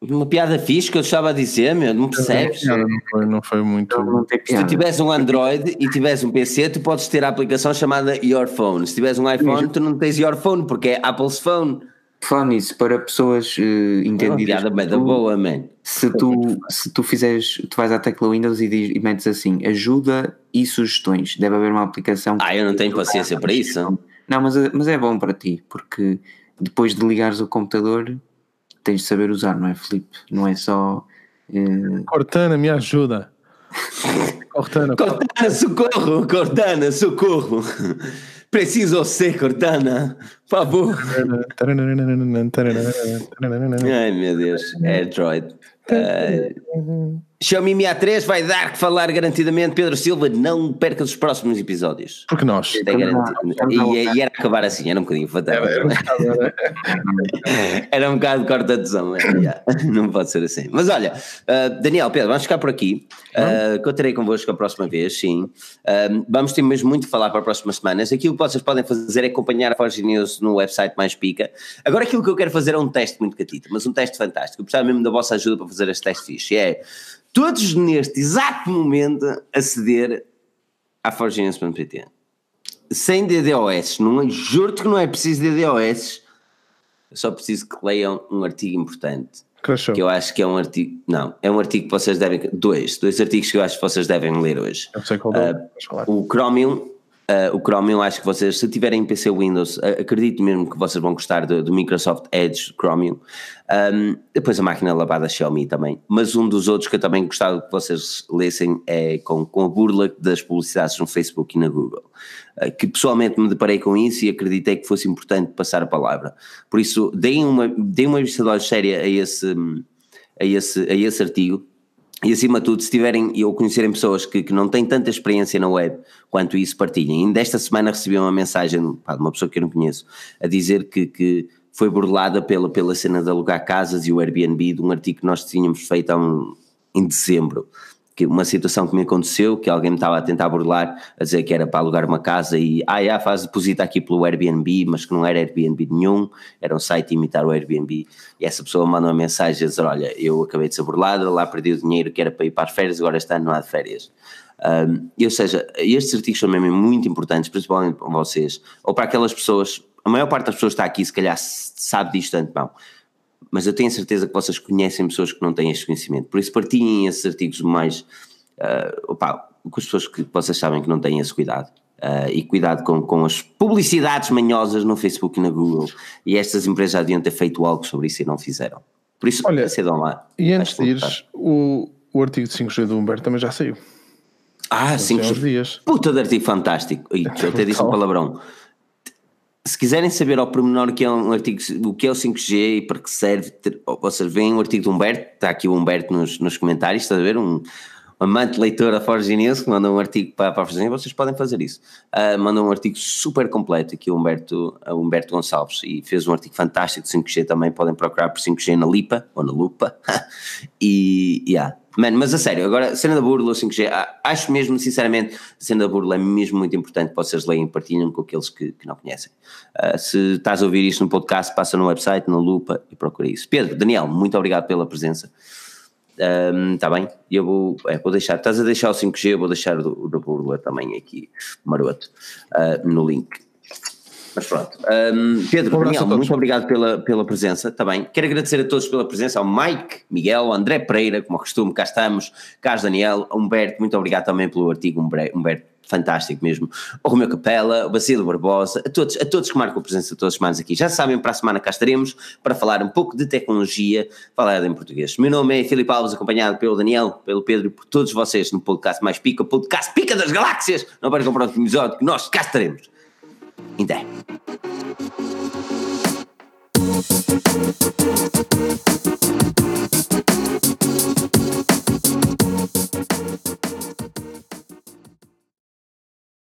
A: Uma piada fixe que eu estava a dizer, meu, não percebes?
B: Não, não, foi, não foi muito. Não,
A: Se tu tivesse um Android e tivesse um PC, tu podes ter a aplicação chamada Your Phone. Se tivesse um iPhone, tu não tens Your Phone porque é Apple's Phone.
C: Falar nisso, para pessoas uh, entendidas.
A: Uma piada boa, man.
C: Se tu, se tu fizeres, tu vais à tecla Windows e, diz, e metes assim, ajuda e sugestões. Deve haver uma aplicação.
A: Ah, eu não tenho paciência para isso.
C: Não, mas, mas é bom para ti, porque depois de ligares o computador, tens de saber usar, não é, Felipe? Não é só. Uh...
B: Cortana, me ajuda.
A: Cortana, Cortana, socorro! Cortana, socorro! Preciso ser, Cortana, por favor. Ai meu Deus, Android. Uh, Xiaomi Mi A3 vai dar que falar garantidamente. Pedro Silva, não perca os próximos episódios.
B: Porque nós.
A: É e, e, era acabar assim, era um bocadinho fatal. Era, era, um bocado, um corta de yeah. não pode ser assim. Mas olha, uh, Daniel, Pedro, vamos ficar por aqui. Uh, contarei convosco a próxima vez, sim. Uh, vamos ter mesmo muito a falar para as próximas semanas. Aquilo que vocês podem fazer é acompanhar a Forge News no website mais pica. Agora, aquilo que eu quero fazer é um teste muito catito, mas um teste fantástico. Eu precisava mesmo da vossa ajuda para fazer este teste fixe. É todos neste exato momento aceder à forginense.pt sem DDoS, não, é, juro-te que não é preciso DDoS, eu só preciso que leiam um artigo importante. Crashou. Que eu acho que é um artigo. Não, é um artigo que vocês devem. Dois, dois artigos que eu acho que vocês devem ler hoje. Eu sei qual uh, O Chromium Uh, o Chrome, eu acho que vocês, se tiverem PC Windows, uh, acredito mesmo que vocês vão gostar do, do Microsoft Edge Chromium. Um, depois a máquina lavada Xiaomi também. Mas um dos outros que eu também gostava que vocês lessem é com, com a burla das publicidades no Facebook e na Google. Uh, que pessoalmente me deparei com isso e acreditei que fosse importante passar a palavra. Por isso, deem uma, deem uma vista de olhos séria a esse, a, esse, a esse artigo e acima de tudo, se tiverem ou conhecerem pessoas que, que não têm tanta experiência na web quanto isso, partilhem. Ainda esta semana recebi uma mensagem pá, de uma pessoa que eu não conheço a dizer que, que foi burlada pela, pela cena de alugar casas e o Airbnb de um artigo que nós tínhamos feito um, em dezembro que uma situação que me aconteceu, que alguém me estava a tentar burlar, a dizer que era para alugar uma casa e, ah, já, faz deposita aqui pelo Airbnb, mas que não era Airbnb nenhum, era um site imitar o Airbnb, e essa pessoa manda uma mensagem a dizer, olha, eu acabei de ser burlada, lá perdi o dinheiro que era para ir para as férias, agora ano não há de férias. Um, ou seja, estes artigos são mesmo muito importantes, principalmente para vocês, ou para aquelas pessoas, a maior parte das pessoas está aqui se calhar sabe disto antemão, mas eu tenho certeza que vocês conhecem pessoas que não têm este conhecimento, por isso partilhem esses artigos mais, uh, opa, com as pessoas que vocês sabem que não têm esse cuidado. Uh, e cuidado com, com as publicidades manhosas no Facebook e na Google. E estas empresas já deviam ter feito algo sobre isso e não fizeram. Por isso, Olha, acedam lá.
B: E antes de ires, o, o artigo de 5G do Humberto também já saiu.
A: Ah, 5G. Dias. Puta de artigo fantástico. Eu até disse um palavrão se quiserem saber ao pormenor o que é um artigo, o que é o 5G e para que serve, ter, vocês veem o artigo do Humberto, está aqui o Humberto nos, nos comentários, está a ver? Um amante leitor da Forge News que manda um artigo para, para a Forge vocês podem fazer isso. Uh, manda um artigo super completo aqui o Humberto, o Humberto Gonçalves e fez um artigo fantástico de 5G também, podem procurar por 5G na Lipa ou na Lupa e, yeah, Mano, mas a sério, agora, cena da burla, 5G, acho mesmo, sinceramente, a cena da burla é mesmo muito importante que vocês leiam e partilhem com aqueles que, que não conhecem. Uh, se estás a ouvir isto no podcast, passa no website, na lupa e procura isso. Pedro, Daniel, muito obrigado pela presença. Está um, bem? Eu vou, é, vou deixar, estás a deixar o 5G, eu vou deixar o, o da burla também aqui, maroto, uh, no link. Mas pronto. Um, Pedro, um Daniel, muito obrigado pela, pela presença também. Tá Quero agradecer a todos pela presença, ao Mike, Miguel, ao André Pereira, como costume, cá estamos, Carlos Daniel, Humberto, muito obrigado também pelo artigo, Humberto, fantástico mesmo. O Romeu Capela, o Basílio Barbosa, a todos, a todos que marcam a presença todas as semanas aqui. Já sabem, para a semana cá estaremos para falar um pouco de tecnologia falada em português. Meu nome é Filipe Alves, acompanhado pelo Daniel, pelo Pedro e por todos vocês no podcast mais pica, podcast Pica das Galáxias. Não percam o próximo episódio que nós cá estaremos. Então.